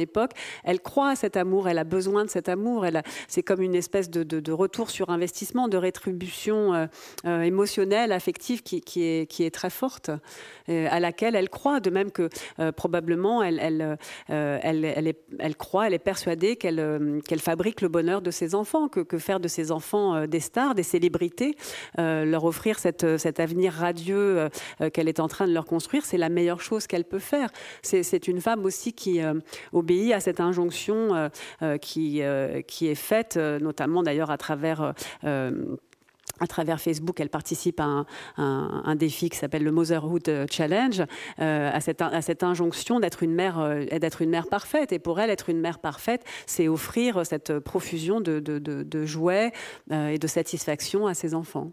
elle croit à cet amour, elle a besoin de cet amour. c'est comme une espèce de, retour sur investissement, de rétribution euh, euh, émotionnelle, affective qui, est, très forte, euh, à laquelle elle croit, de même que probablement elle, elle, croit, elle est persuadée qu'elle, fabrique le bonheur de ses enfants, que, faire de ses enfants des stars, des célébrités, leur offrir cet avenir radieux qu'elle est en train de leur construire, c'est la meilleure chose qu'elle peut faire. C'est, une femme aussi qui obéit à cette injonction euh, euh, qui, euh, qui est faite, notamment d'ailleurs à travers à travers Facebook, elle participe à un, défi qui s'appelle le Motherhood Challenge, à, cette, à, cette, injonction d'être une mère, d'être une mère parfaite. Et pour elle, être une mère parfaite, c'est offrir cette profusion de, de, de jouets et de satisfaction à ses enfants.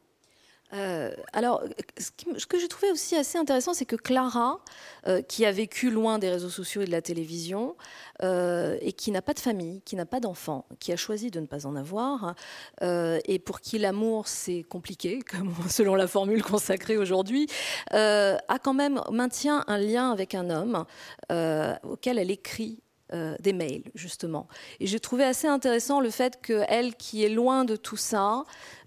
Euh, alors, ce, que j'ai trouvé aussi assez intéressant, c'est que Clara, euh, qui a vécu loin des réseaux sociaux et de la télévision, euh, et qui n'a pas de famille, qui n'a pas d'enfants, qui a choisi de ne pas en avoir, et pour qui l'amour c'est compliqué, (laughs) selon la formule consacrée aujourd'hui, a quand même maintient un lien avec un homme auquel elle écrit euh, des mails, justement. Et j'ai trouvé assez intéressant le fait qu'elle, qui est loin de tout ça,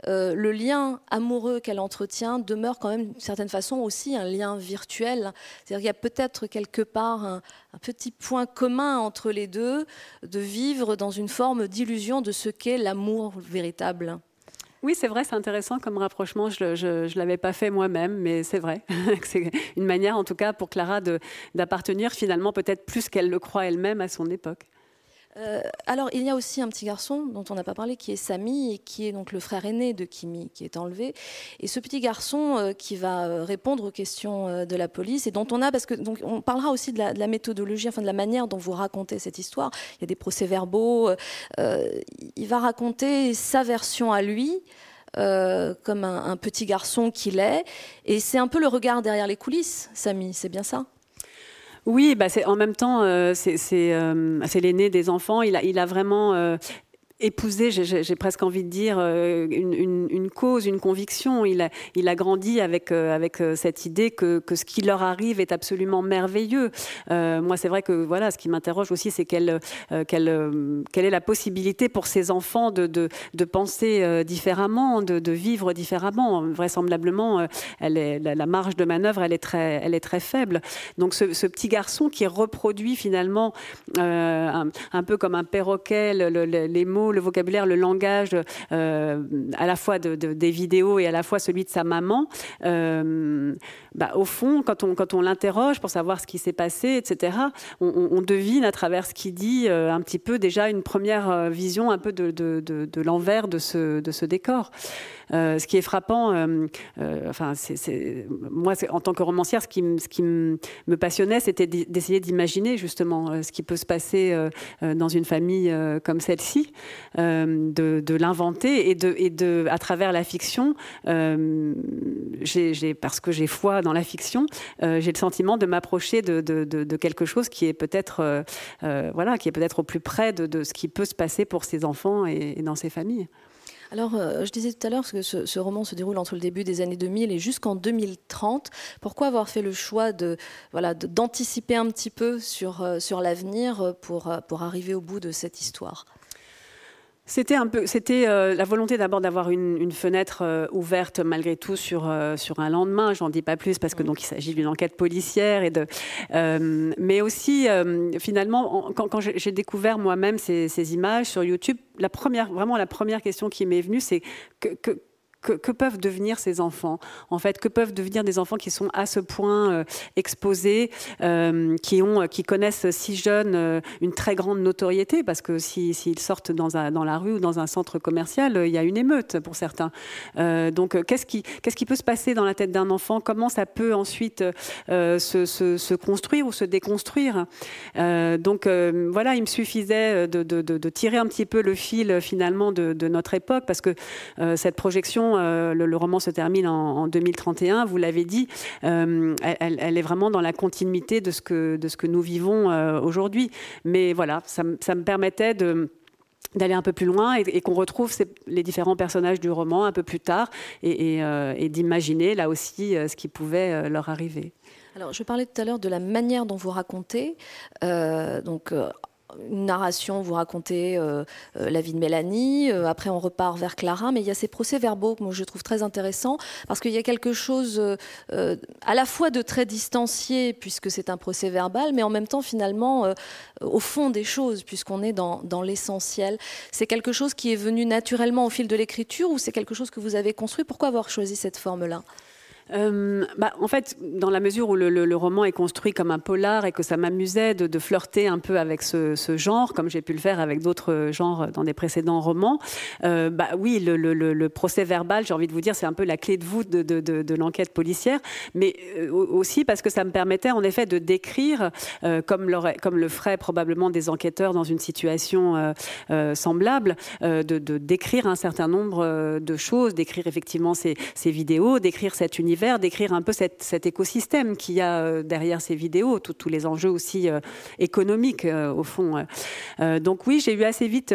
euh, le lien amoureux qu'elle entretient demeure quand même d'une certaine façon aussi un lien virtuel. C'est-à-dire qu'il y a peut-être quelque part un, petit point commun entre les deux, de vivre dans une forme d'illusion de ce qu'est l'amour véritable. Oui, c'est vrai, c'est intéressant comme rapprochement. Je ne l'avais pas fait moi-même, mais c'est vrai. (laughs) c'est une manière, en tout cas, pour Clara d'appartenir finalement peut-être plus qu'elle le croit elle-même à son époque. Euh, alors, il y a aussi un petit garçon dont on n'a pas parlé, qui est Samy, et qui est donc le frère aîné de Kimi, qui est enlevé. Et ce petit garçon euh, qui va euh, répondre aux questions de la police, et dont on a, parce que donc on parlera aussi de la, méthodologie, enfin de la manière dont vous racontez cette histoire. Il y a des procès-verbaux. il va raconter sa version à lui. comme un, un petit garçon qu'il est. Et c'est un peu le regard derrière les coulisses, Samy, c'est bien ça? Oui, bah c'est en même temps, euh, euh, c'est l'aîné des enfants. Il a, il a vraiment épouser, j'ai presque envie de dire, euh, une, cause, une conviction. Il a, il grandi avec, euh, euh, cette idée que, ce qui leur arrive est absolument merveilleux. moi, c'est vrai que voilà, ce qui m'interroge aussi, c'est quelle, est la possibilité pour ces enfants de, penser différemment, de, vivre différemment. Vraisemblablement, la, marge de manœuvre, elle est très, faible. Donc, ce, petit garçon qui reproduit finalement un, peu comme un perroquet les mots le vocabulaire, le langage, euh, à la fois de, des vidéos et à la fois celui de sa maman, euh, bah, au fond, quand on, quand on l'interroge pour savoir ce qui s'est passé, etc., on, devine à travers ce qu'il dit euh, un petit peu déjà une première vision un peu de, de l'envers de ce, de ce décor. Euh, ce qui est frappant, euh, euh, enfin, moi, en tant que romancière, ce qui, me passionnait, c'était d'essayer d'imaginer justement ce qui peut se passer dans une famille comme celle-ci, de, l'inventer et à travers la fiction, parce que j'ai foi dans la fiction, j'ai le sentiment de m'approcher de, quelque chose qui est peut-être, voilà, qui est peut-être au plus près de, ce qui peut se passer pour ces enfants et, et dans ces familles. Alors, euh, je disais tout à l'heure que ce, roman se déroule entre le début des années 2000 et jusqu'en 2030. Pourquoi avoir fait le choix d'anticiper un petit peu sur, euh, l'avenir euh, pour arriver au bout de cette histoire? C'était un peu, c'était euh, la volonté d'abord d'avoir une, fenêtre euh, ouverte malgré tout sur euh, sur un lendemain. J'en dis pas plus parce que donc il s'agit d'une enquête policière et de, mais aussi finalement quand, quand j'ai découvert moi-même ces, ces, images sur YouTube, la première vraiment la première question qui m'est venue, c'est que, que que, peuvent devenir ces enfants? En fait, que peuvent devenir des enfants qui sont à ce point euh, exposés, euh, qui ont, qui connaissent si jeunes euh, une très grande notoriété, parce que s'ils sortent dans, dans la rue ou dans un centre commercial, il y a une émeute pour certains. donc, qu'est-ce qui, qu'est-ce qui peut se passer dans la tête d'un enfant? Comment ça peut ensuite se, se, construire ou se déconstruire? Donc, voilà, il me suffisait de, de, tirer un petit peu le fil finalement de, notre époque, parce que cette projection euh, le, roman se termine en, 2031, vous l'avez dit, euh, elle, est vraiment dans la continuité de ce que, nous vivons euh, aujourd'hui. Mais voilà, ça, me permettait d'aller un peu plus loin et, qu'on retrouve les différents personnages du roman un peu plus tard et d'imaginer là aussi ce qui pouvait leur arriver. Alors, je parlais tout à l'heure de la manière dont vous racontez. donc, une narration, vous racontez euh, euh, la vie de Mélanie, euh, après on repart vers Clara, mais il y a ces procès-verbaux que moi je trouve très intéressants, parce qu'il y a quelque chose à la fois de très distancié, puisque c'est un procès verbal, mais en même temps finalement au fond des choses, puisqu'on est dans, dans l'essentiel. C'est quelque chose qui est venu naturellement au fil de l'écriture, ou c'est quelque chose que vous avez construit? Pourquoi avoir choisi cette forme-là? Euh, bah, En fait, dans la mesure où le, roman est construit comme un polar et que ça m'amusait de, flirter un peu avec ce, genre, comme j'ai pu le faire avec d'autres genres dans des précédents romans, euh, bah, oui, le, procès verbal, j'ai envie de vous dire, c'est un peu la clé de voûte de, l'enquête policière, mais euh, aussi parce que ça me permettait en effet de décrire, comme, le feraient probablement des enquêteurs dans une situation semblable, de, décrire un certain nombre de choses, d'écrire effectivement ces, ces vidéos, d'écrire cet univers d'écrire un peu cet écosystème qu'il y a euh, derrière ces vidéos, tous les enjeux aussi euh, économiques euh, au fond. donc oui, j'ai eu assez vite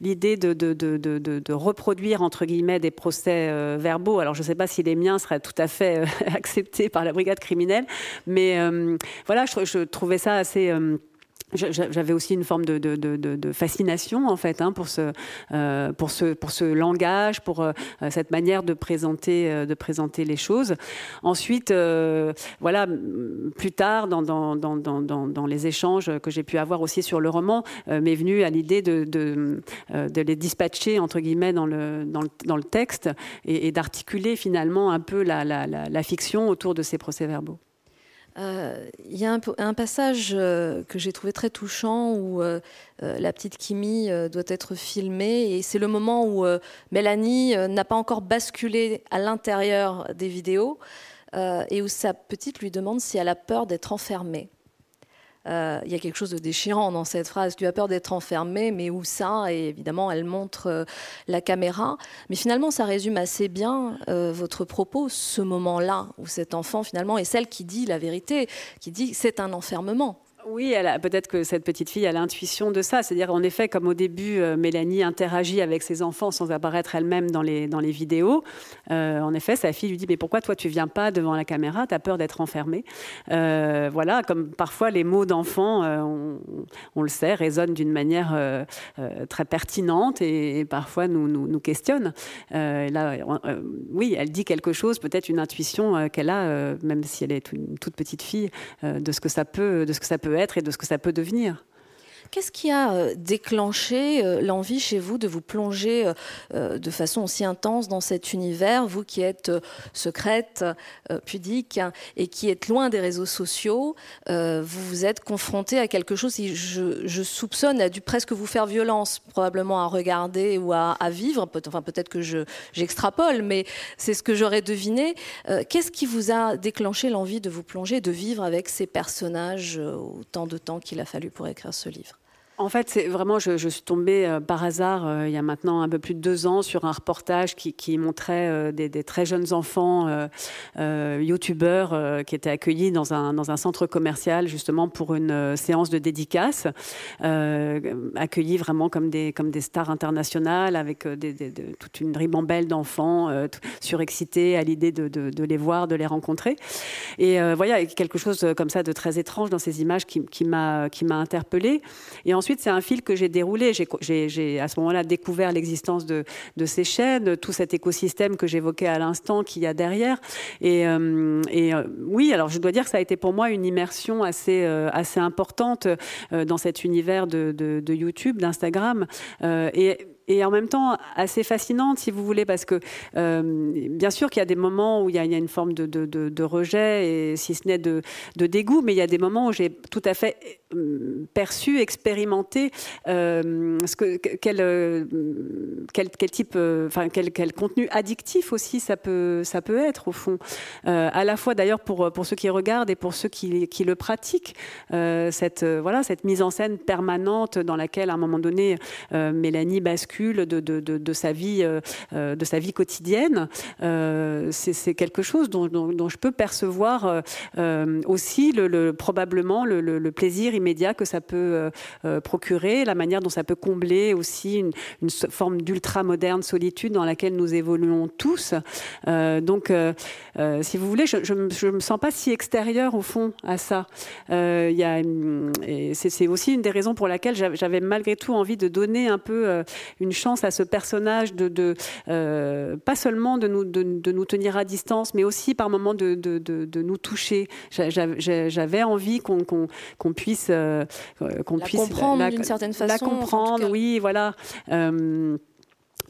l'idée de, reproduire entre guillemets des procès verbaux. Alors je ne sais pas si les miens seraient tout à fait (laughs) acceptés par la brigade criminelle, mais voilà, je, trouvais ça assez j'avais aussi une forme de, fascination en fait hein, pour ce euh, pour ce langage, pour euh, cette manière de présenter euh, de présenter les choses. Ensuite, voilà, plus tard dans les échanges que j'ai pu avoir aussi sur le roman, m'est venue à l'idée de, les dispatcher entre guillemets dans le texte et, d'articuler finalement un peu la, fiction autour de ces procès-verbaux. Euh, il y a un, passage euh, que j'ai trouvé très touchant où euh, la petite Kimi doit être filmée et c'est le moment où Mélanie n'a pas encore basculé à l'intérieur des vidéos et où sa petite lui demande si elle a peur d'être enfermée. Euh, il y a quelque chose de déchirant dans cette phrase. Tu as peur d'être enfermé, mais où ça? Et évidemment, elle montre euh, la caméra. Mais finalement, ça résume assez bien euh, votre propos, ce moment-là, où cet enfant, finalement, est celle qui dit la vérité, qui dit c'est un enfermement. Oui, peut-être que cette petite fille a l'intuition de ça. C'est-à-dire, en effet, comme au début, euh, Mélanie interagit avec ses enfants sans apparaître elle-même dans les, dans les vidéos. Euh, en effet, sa fille lui dit Mais pourquoi toi, tu viens pas devant la caméra? Tu as peur d'être enfermée. Euh, voilà, comme parfois les mots d'enfants, on, le sait, résonnent d'une manière très pertinente et, parfois nous, nous, questionnent. là, oui, elle dit quelque chose, peut-être une intuition qu'elle a, même si elle est une toute petite fille, de ce que ça peut, de ce que ça peut être et de ce que ça peut devenir. Qu'est-ce qui a euh, déclenché euh, l'envie chez vous de vous plonger euh, de façon aussi intense dans cet univers, vous qui êtes secrète, pudique et qui êtes loin des réseaux sociaux, vous vous êtes confronté à quelque chose qui, je, soupçonne, a dû presque vous faire violence, probablement à regarder ou à, vivre. Enfin, peut-être que j'extrapole, mais c'est ce que j'aurais deviné. Qu'est-ce qui vous a déclenché l'envie de vous plonger, de vivre avec ces personnages autant de temps qu'il a fallu pour écrire ce livre? En fait, c'est vraiment, je, suis tombée euh, par hasard euh, il y a maintenant un peu plus de deux ans sur un reportage qui, montrait euh, des, très jeunes enfants youtubeurs qui étaient accueillis dans un, dans un centre commercial justement pour une séance de dédicace, accueillis vraiment comme des, comme des stars internationales avec toute une ribambelle d'enfants surexcités à l'idée de, de, les voir, de les rencontrer. Et voilà, quelque chose comme ça de très étrange dans ces images qui, qui m'a interpellée. Et ensuite, c'est un fil que j'ai déroulé. J'ai à ce moment-là découvert l'existence de, ces chaînes, tout cet écosystème que j'évoquais à l'instant qu'il y a derrière. Et, euh, euh, oui, alors je dois dire que ça a été pour moi une immersion assez, euh, importante dans cet univers de, YouTube, d'Instagram. et en même temps assez fascinante, si vous voulez, parce que bien sûr qu'il y a des moments où il y a, une forme de, de, rejet, et si ce n'est de, dégoût, mais il y a des moments où j'ai tout à fait perçu, expérimenté euh, que, quel, type, enfin quel, contenu addictif aussi ça peut, être au fond. à la fois d'ailleurs pour, ceux qui regardent et pour ceux qui, le pratiquent, cette, voilà, cette mise en scène permanente dans laquelle à un moment donné Mélanie bascule de, sa, vie, euh, euh, quotidienne. Euh, c'est quelque chose dont, je peux percevoir aussi le, probablement le, plaisir immédiat que ça peut procurer, la manière dont ça peut combler aussi une, forme d'ultra-moderne solitude dans laquelle nous évoluons tous. donc, si vous voulez, je ne me sens pas si extérieure au fond à ça. c'est aussi une des raisons pour laquelle j'avais malgré tout envie de donner un peu une chance à ce personnage de, de euh, pas seulement de nous, de, nous tenir à distance, mais aussi par moments de, de nous toucher. J'avais envie qu'on puisse euh, qu'on puisse comprendre d'une certaine façon. La comprendre, oui, voilà. Euh,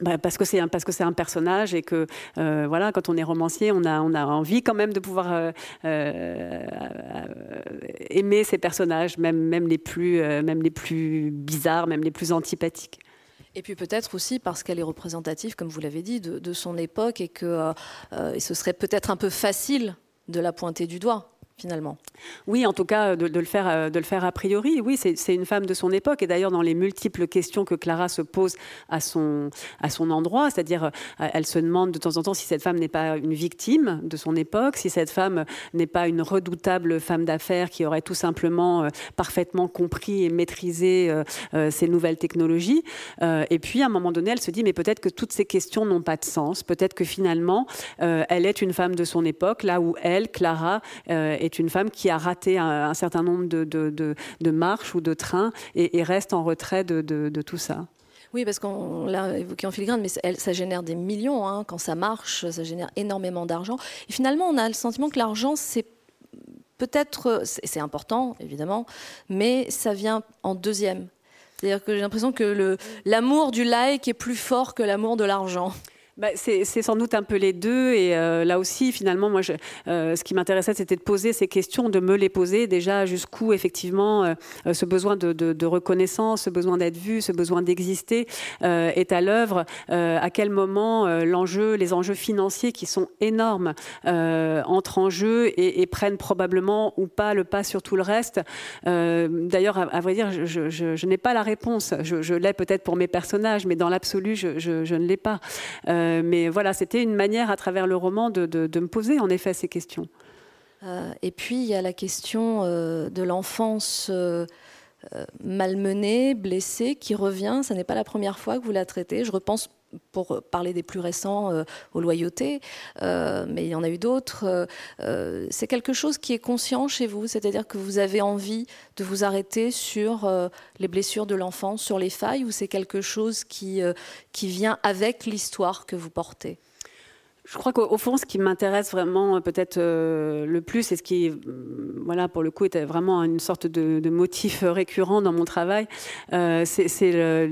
bah, parce que c'est un parce que c'est un personnage et que euh, voilà quand on est romancier on a on a envie quand même de pouvoir euh, euh, aimer ces personnages même même les plus même les plus bizarres même les plus antipathiques et puis peut-être aussi parce qu'elle est représentative, comme vous l'avez dit, de, de, son époque et que ce serait peut-être un peu facile de la pointer du doigt Oui, en tout cas, de, le, faire, euh, de le faire a priori. Oui, c'est une femme de son époque. Et d'ailleurs, dans les multiples questions que Clara se pose à son, à son endroit, c'est-à-dire, euh, elle se demande de temps en temps si cette femme n'est pas une victime de son époque, si cette femme n'est pas une redoutable femme d'affaires qui aurait tout simplement euh, parfaitement compris et maîtrisé ces nouvelles technologies. et puis, à un moment donné, elle se dit, mais peut-être que toutes ces questions n'ont pas de sens. Peut-être que finalement, elle est une femme de son époque, là où elle, Clara, est une femme qui a raté un, certain nombre de, de, marches ou de trains et, reste en retrait de, tout ça. Oui, parce qu'on l'a évoqué en filigrane, mais ça génère des millions. Hein. Quand ça marche, ça génère énormément d'argent. Et finalement, on a le sentiment que l'argent, c'est peut-être, c'est important, évidemment, mais ça vient en deuxième. C'est-à-dire que j'ai l'impression que l'amour du like est plus fort que l'amour de l'argent. Bah, c'est sans doute un peu les deux. Et euh, là aussi, finalement, moi, euh, ce qui m'intéressait, c'était de poser ces questions, de me les poser déjà jusqu'où, effectivement, euh, ce besoin de, reconnaissance, ce besoin d'être vu, ce besoin d'exister est à l'œuvre. à quel moment l'enjeu, les enjeux financiers qui sont énormes entrent en jeu et, prennent probablement ou pas le pas sur tout le reste. D'ailleurs, à, vrai dire, je n'ai pas la réponse. Je, l'ai peut-être pour mes personnages, mais dans l'absolu, je, ne l'ai pas. Euh, mais voilà, c'était une manière à travers le roman de, me poser en effet ces questions. Euh, et puis il y a la question euh, de l'enfance malmenée, blessée, qui revient. Ce n'est pas la première fois que vous la traitez. Je repense pour parler des plus récents, aux loyautés, mais il y en a eu d'autres. c'est quelque chose qui est conscient chez vous, c'est-à-dire que vous avez envie de vous arrêter sur les blessures de l'enfance, sur les failles, ou c'est quelque chose qui, qui vient avec l'histoire que vous portez? Je crois qu'au fond, ce qui m'intéresse vraiment euh, peut-être euh, le plus, et ce qui, euh, voilà, pour le coup, était vraiment une sorte de, motif (laughs) récurrent dans mon travail, c'est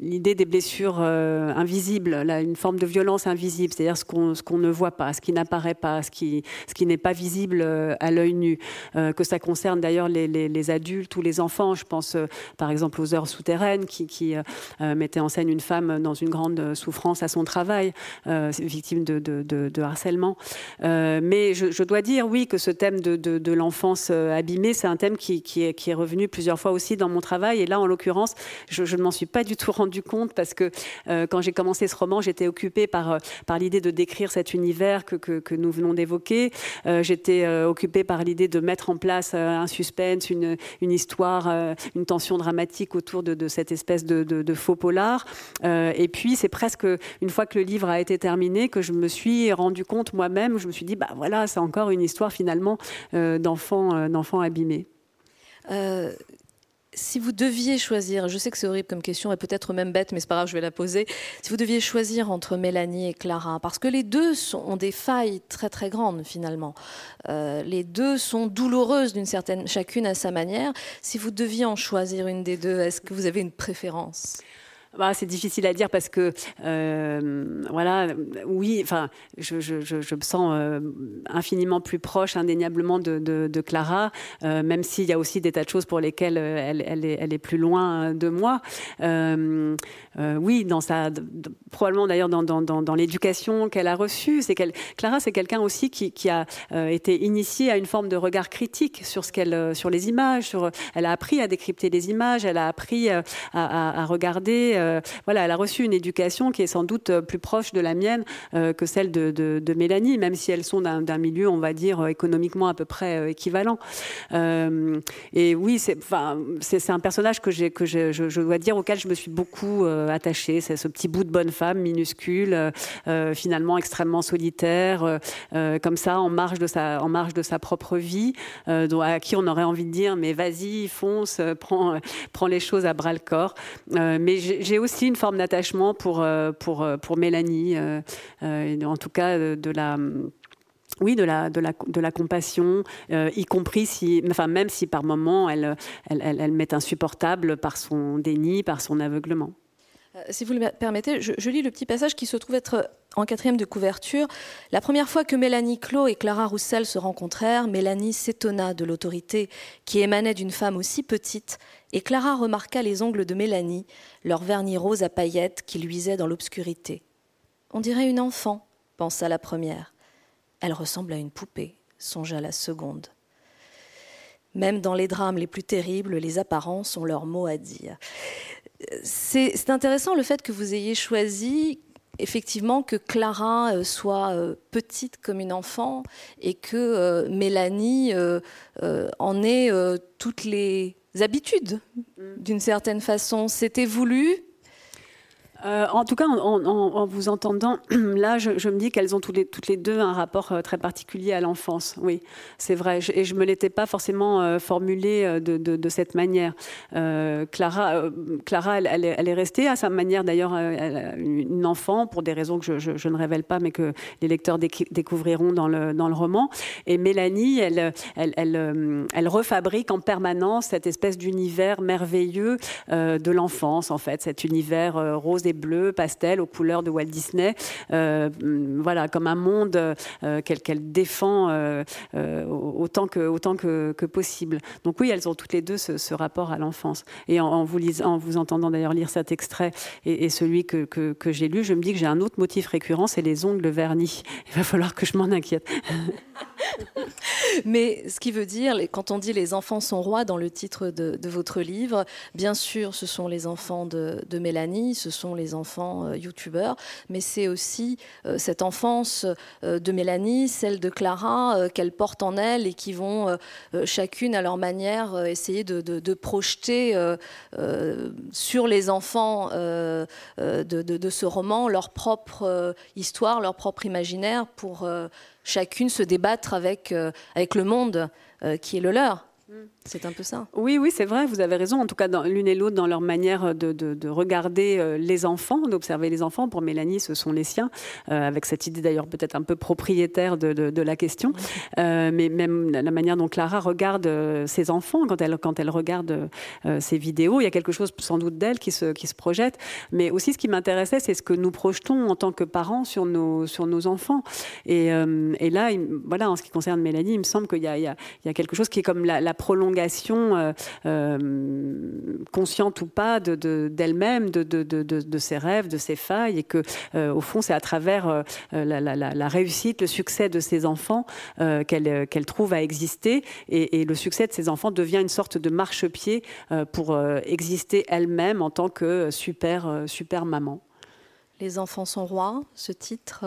l'idée des blessures invisibles, là, une forme de violence invisible, c'est-à-dire ce qu'on ne voit pas, ce qui n'apparaît pas, ce qui, ce qui n'est pas visible à l'œil nu, que ça concerne d'ailleurs les, adultes ou les enfants. Je pense par exemple aux heures souterraines qui, mettaient en scène une femme dans une grande souffrance à son travail, victime de, harcèlement. Euh, mais je, dois dire, oui, que ce thème de, l'enfance euh, abîmée, c'est un thème qui, est, revenu plusieurs fois aussi dans mon travail. Et là, en l'occurrence, je, ne m'en suis pas du tout rendu compte parce que euh, quand j'ai commencé ce roman, j'étais occupée par, par l'idée de décrire cet univers que, nous venons d'évoquer. j'étais occupée par l'idée de mettre en place un suspense, une, histoire, une tension dramatique autour de, cette espèce de, faux polar. et puis, c'est presque une fois que le livre a été terminé que je me suis suis rendu compte moi-même, je me suis dit, bah voilà, c'est encore une histoire finalement euh, d'enfants, euh, d'enfants abîmés. Euh, si vous deviez choisir, je sais que c'est horrible comme question et peut-être même bête, mais c'est pas grave, je vais la poser. Si vous deviez choisir entre Mélanie et Clara, parce que les deux sont, ont des failles très très grandes finalement, les deux sont douloureuses d'une certaine, chacune à sa manière. Si vous deviez en choisir une des deux, est-ce que vous avez une préférence? Bah, c'est difficile à dire parce que, euh, voilà, oui, enfin, je, je, je, me sens euh, infiniment plus proche, indéniablement, de, de, Clara, euh, même s'il y a aussi des tas de choses pour lesquelles elle, elle, est, elle est, plus loin de moi. oui, dans sa, probablement d'ailleurs dans, dans, dans, l'éducation qu'elle a reçue, c'est qu'elle, Clara, c'est quelqu'un aussi qui, qui a été initié à une forme de regard critique sur ce qu'elle, sur les images. Sur, elle a appris à décrypter les images, elle a appris à, à regarder euh, voilà, elle a reçu une éducation qui est sans doute euh, plus proche de la mienne euh, que celle de, Mélanie, même si elles sont d'un milieu, on va dire, économiquement à peu près équivalent. et oui, c'est un personnage que, que je, dois dire auquel je me suis beaucoup attachée. C'est ce petit bout de bonne femme minuscule, finalement extrêmement solitaire, comme ça, en marge de sa, en marge de sa propre vie, à qui on aurait envie de dire mais vas-y, fonce, prends, prends les choses à bras le corps. mais j'ai j'ai aussi une forme d'attachement pour, euh, pour, euh, pour Mélanie, euh, en tout cas de la oui, de la, de la, de la compassion, y compris si, enfin, même si par moments elle, elle, elle, elle m'est insupportable par son déni, par son aveuglement. Si vous le permettez, je, lis le petit passage qui se trouve être en quatrième de couverture. La première fois que Mélanie Clos et Clara Roussel se rencontrèrent, Mélanie s'étonna de l'autorité qui émanait d'une femme aussi petite, et Clara remarqua les ongles de Mélanie, leur vernis rose à paillettes qui luisaient dans l'obscurité. On dirait une enfant, pensa la première. Elle ressemble à une poupée, songea la seconde. Même dans les drames les plus terribles, les apparences ont leur mot à dire. C'est intéressant le fait que vous ayez choisi effectivement que Clara euh, soit euh, petite comme une enfant et que euh, Mélanie en ait toutes les habitudes mm. d'une certaine façon. C'était voulu euh, en tout cas, en, vous entendant, (clears throat) là, je, me dis qu'elles ont toutes les, deux un rapport euh, très particulier à l'enfance. Oui, c'est vrai. et je ne me l'étais pas forcément euh, formulé de, cette manière. Clara, Clara elle, est, restée à sa manière, d'ailleurs, une enfant, pour des raisons que je, ne révèle pas, mais que les lecteurs découvriront dans le, dans le roman. Et Mélanie, elle, elle, elle, elle refabrique en permanence cette espèce d'univers merveilleux de l'enfance, en fait, cet univers rose bleu, pastel, aux couleurs de Walt Disney. Euh, voilà, comme un monde euh, qu'elle défend euh, autant, que, autant que, possible. Donc oui, elles ont toutes les deux ce, rapport à l'enfance. Et en, vous en vous entendant d'ailleurs lire cet extrait et, celui que, que, j'ai lu, je me dis que j'ai un autre motif récurrent, c'est les ongles vernis. Il va falloir que je m'en inquiète. (laughs) Mais ce qui veut dire, quand on dit les enfants sont rois dans le titre de, votre livre, bien sûr, ce sont les enfants de, Mélanie, ce sont les enfants euh, youtubeurs, mais c'est aussi euh, cette enfance euh, de Mélanie, celle de Clara, qu'elle porte en elle et qui vont chacune à leur manière essayer de, projeter sur les enfants de, ce roman leur propre histoire, leur propre imaginaire pour chacune se débattre avec, avec le monde qui est le leur. C'est un peu ça. Oui, oui, c'est vrai, vous avez raison. En tout cas, l'une et l'autre, dans leur manière de, regarder euh, les enfants, d'observer les enfants. Pour Mélanie, ce sont les siens, euh, avec cette idée d'ailleurs peut-être un peu propriétaire de, la question. Euh, mais même la manière dont Clara regarde ses enfants, quand elle, quand elle regarde ses vidéos, il y a quelque chose sans doute d'elle qui se, qui se projette. Mais aussi, ce qui m'intéressait, c'est ce que nous projetons en tant que parents sur nos, sur nos enfants. Et, là, voilà, en ce qui concerne Mélanie, il me semble qu'il y, y, a quelque chose qui est comme la, la prolongation euh, euh, consciente ou pas d'elle-même, de, ses rêves, de ses failles, et que euh, au fond c'est à travers la, réussite, le succès de ses enfants qu'elle trouve à exister, et, le succès de ses enfants devient une sorte de marchepied pour exister elle-même en tant que super super maman. Les enfants sont rois, ce titre,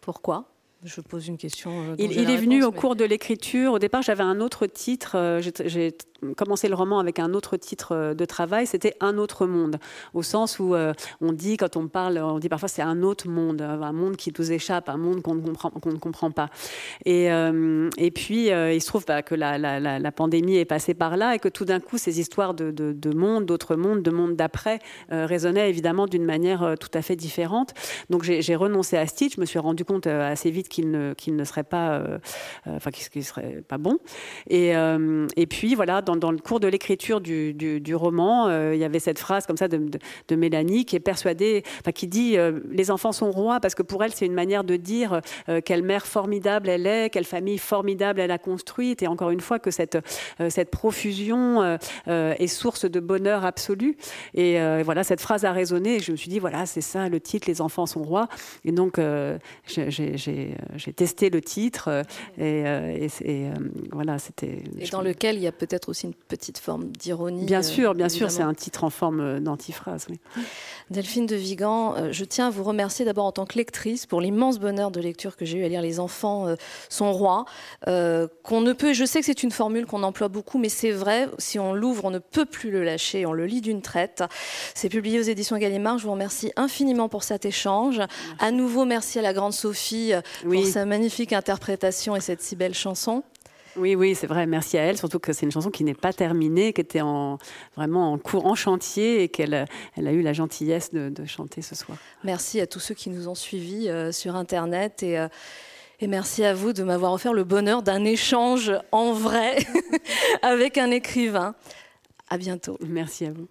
pourquoi? Je pose une question. Euh, il, est venu au cours de l'écriture. Au départ, j'avais un autre titre. Euh, j'ai commencé le roman avec un autre titre euh, de travail. C'était Un autre monde, au sens où on dit, quand on parle, on dit parfois c'est un autre monde, un monde qui nous échappe, un monde qu'on ne comprend, pas. Et, puis, il se trouve bah, que la, pandémie est passée par là et que tout d'un coup, ces histoires de, de, de monde, d'autres mondes, de monde d'après, résonnaient évidemment d'une manière tout à fait différente. Donc, j'ai renoncé à Stitch. Je me suis rendu compte assez vite qu'il ne, serait pas, euh, euh, enfin, qu'il serait pas bon. Euh, et puis voilà, dans, dans le cours de l'écriture du, du, roman, il y avait cette phrase comme ça de, de, Mélanie qui est persuadée, enfin, qui dit les enfants sont rois parce que pour elle c'est une manière de dire quelle mère formidable elle est, quelle famille formidable elle a construite, et encore une fois que cette cette profusion est source de bonheur absolu. Et voilà, cette phrase a résonné. Et je me suis dit voilà, c'est ça le titre, les enfants sont rois. Et donc j'ai testé le titre euh, et, euh, euh, voilà, c'était. Et dans lequel il y a peut-être aussi une petite forme d'ironie. Bien sûr, bien sûr, c'est un titre en forme d'antiphrase. Delphine de Vigan, je tiens à vous remercier d'abord en tant que lectrice pour l'immense bonheur de lecture que j'ai eu à lire Les enfants sont rois. qu'on ne peut, je sais que c'est une formule qu'on emploie beaucoup, mais c'est vrai, si on l'ouvre, on ne peut plus le lâcher, on le lit d'une traite. C'est publié aux éditions Gallimard. Je vous remercie infiniment pour cet échange. À nouveau, merci à la grande Sophie oui sa magnifique interprétation et cette si belle chanson. Oui, oui, c'est vrai. Merci à elle, surtout que c'est une chanson qui n'est pas terminée, qui était en, vraiment en cours, en chantier et qu'elle elle a eu la gentillesse de, chanter ce soir. Merci à tous ceux qui nous ont suivis euh, sur Internet et, euh, et merci à vous de m'avoir offert le bonheur d'un échange en vrai (laughs) avec un écrivain. À bientôt. Merci à vous.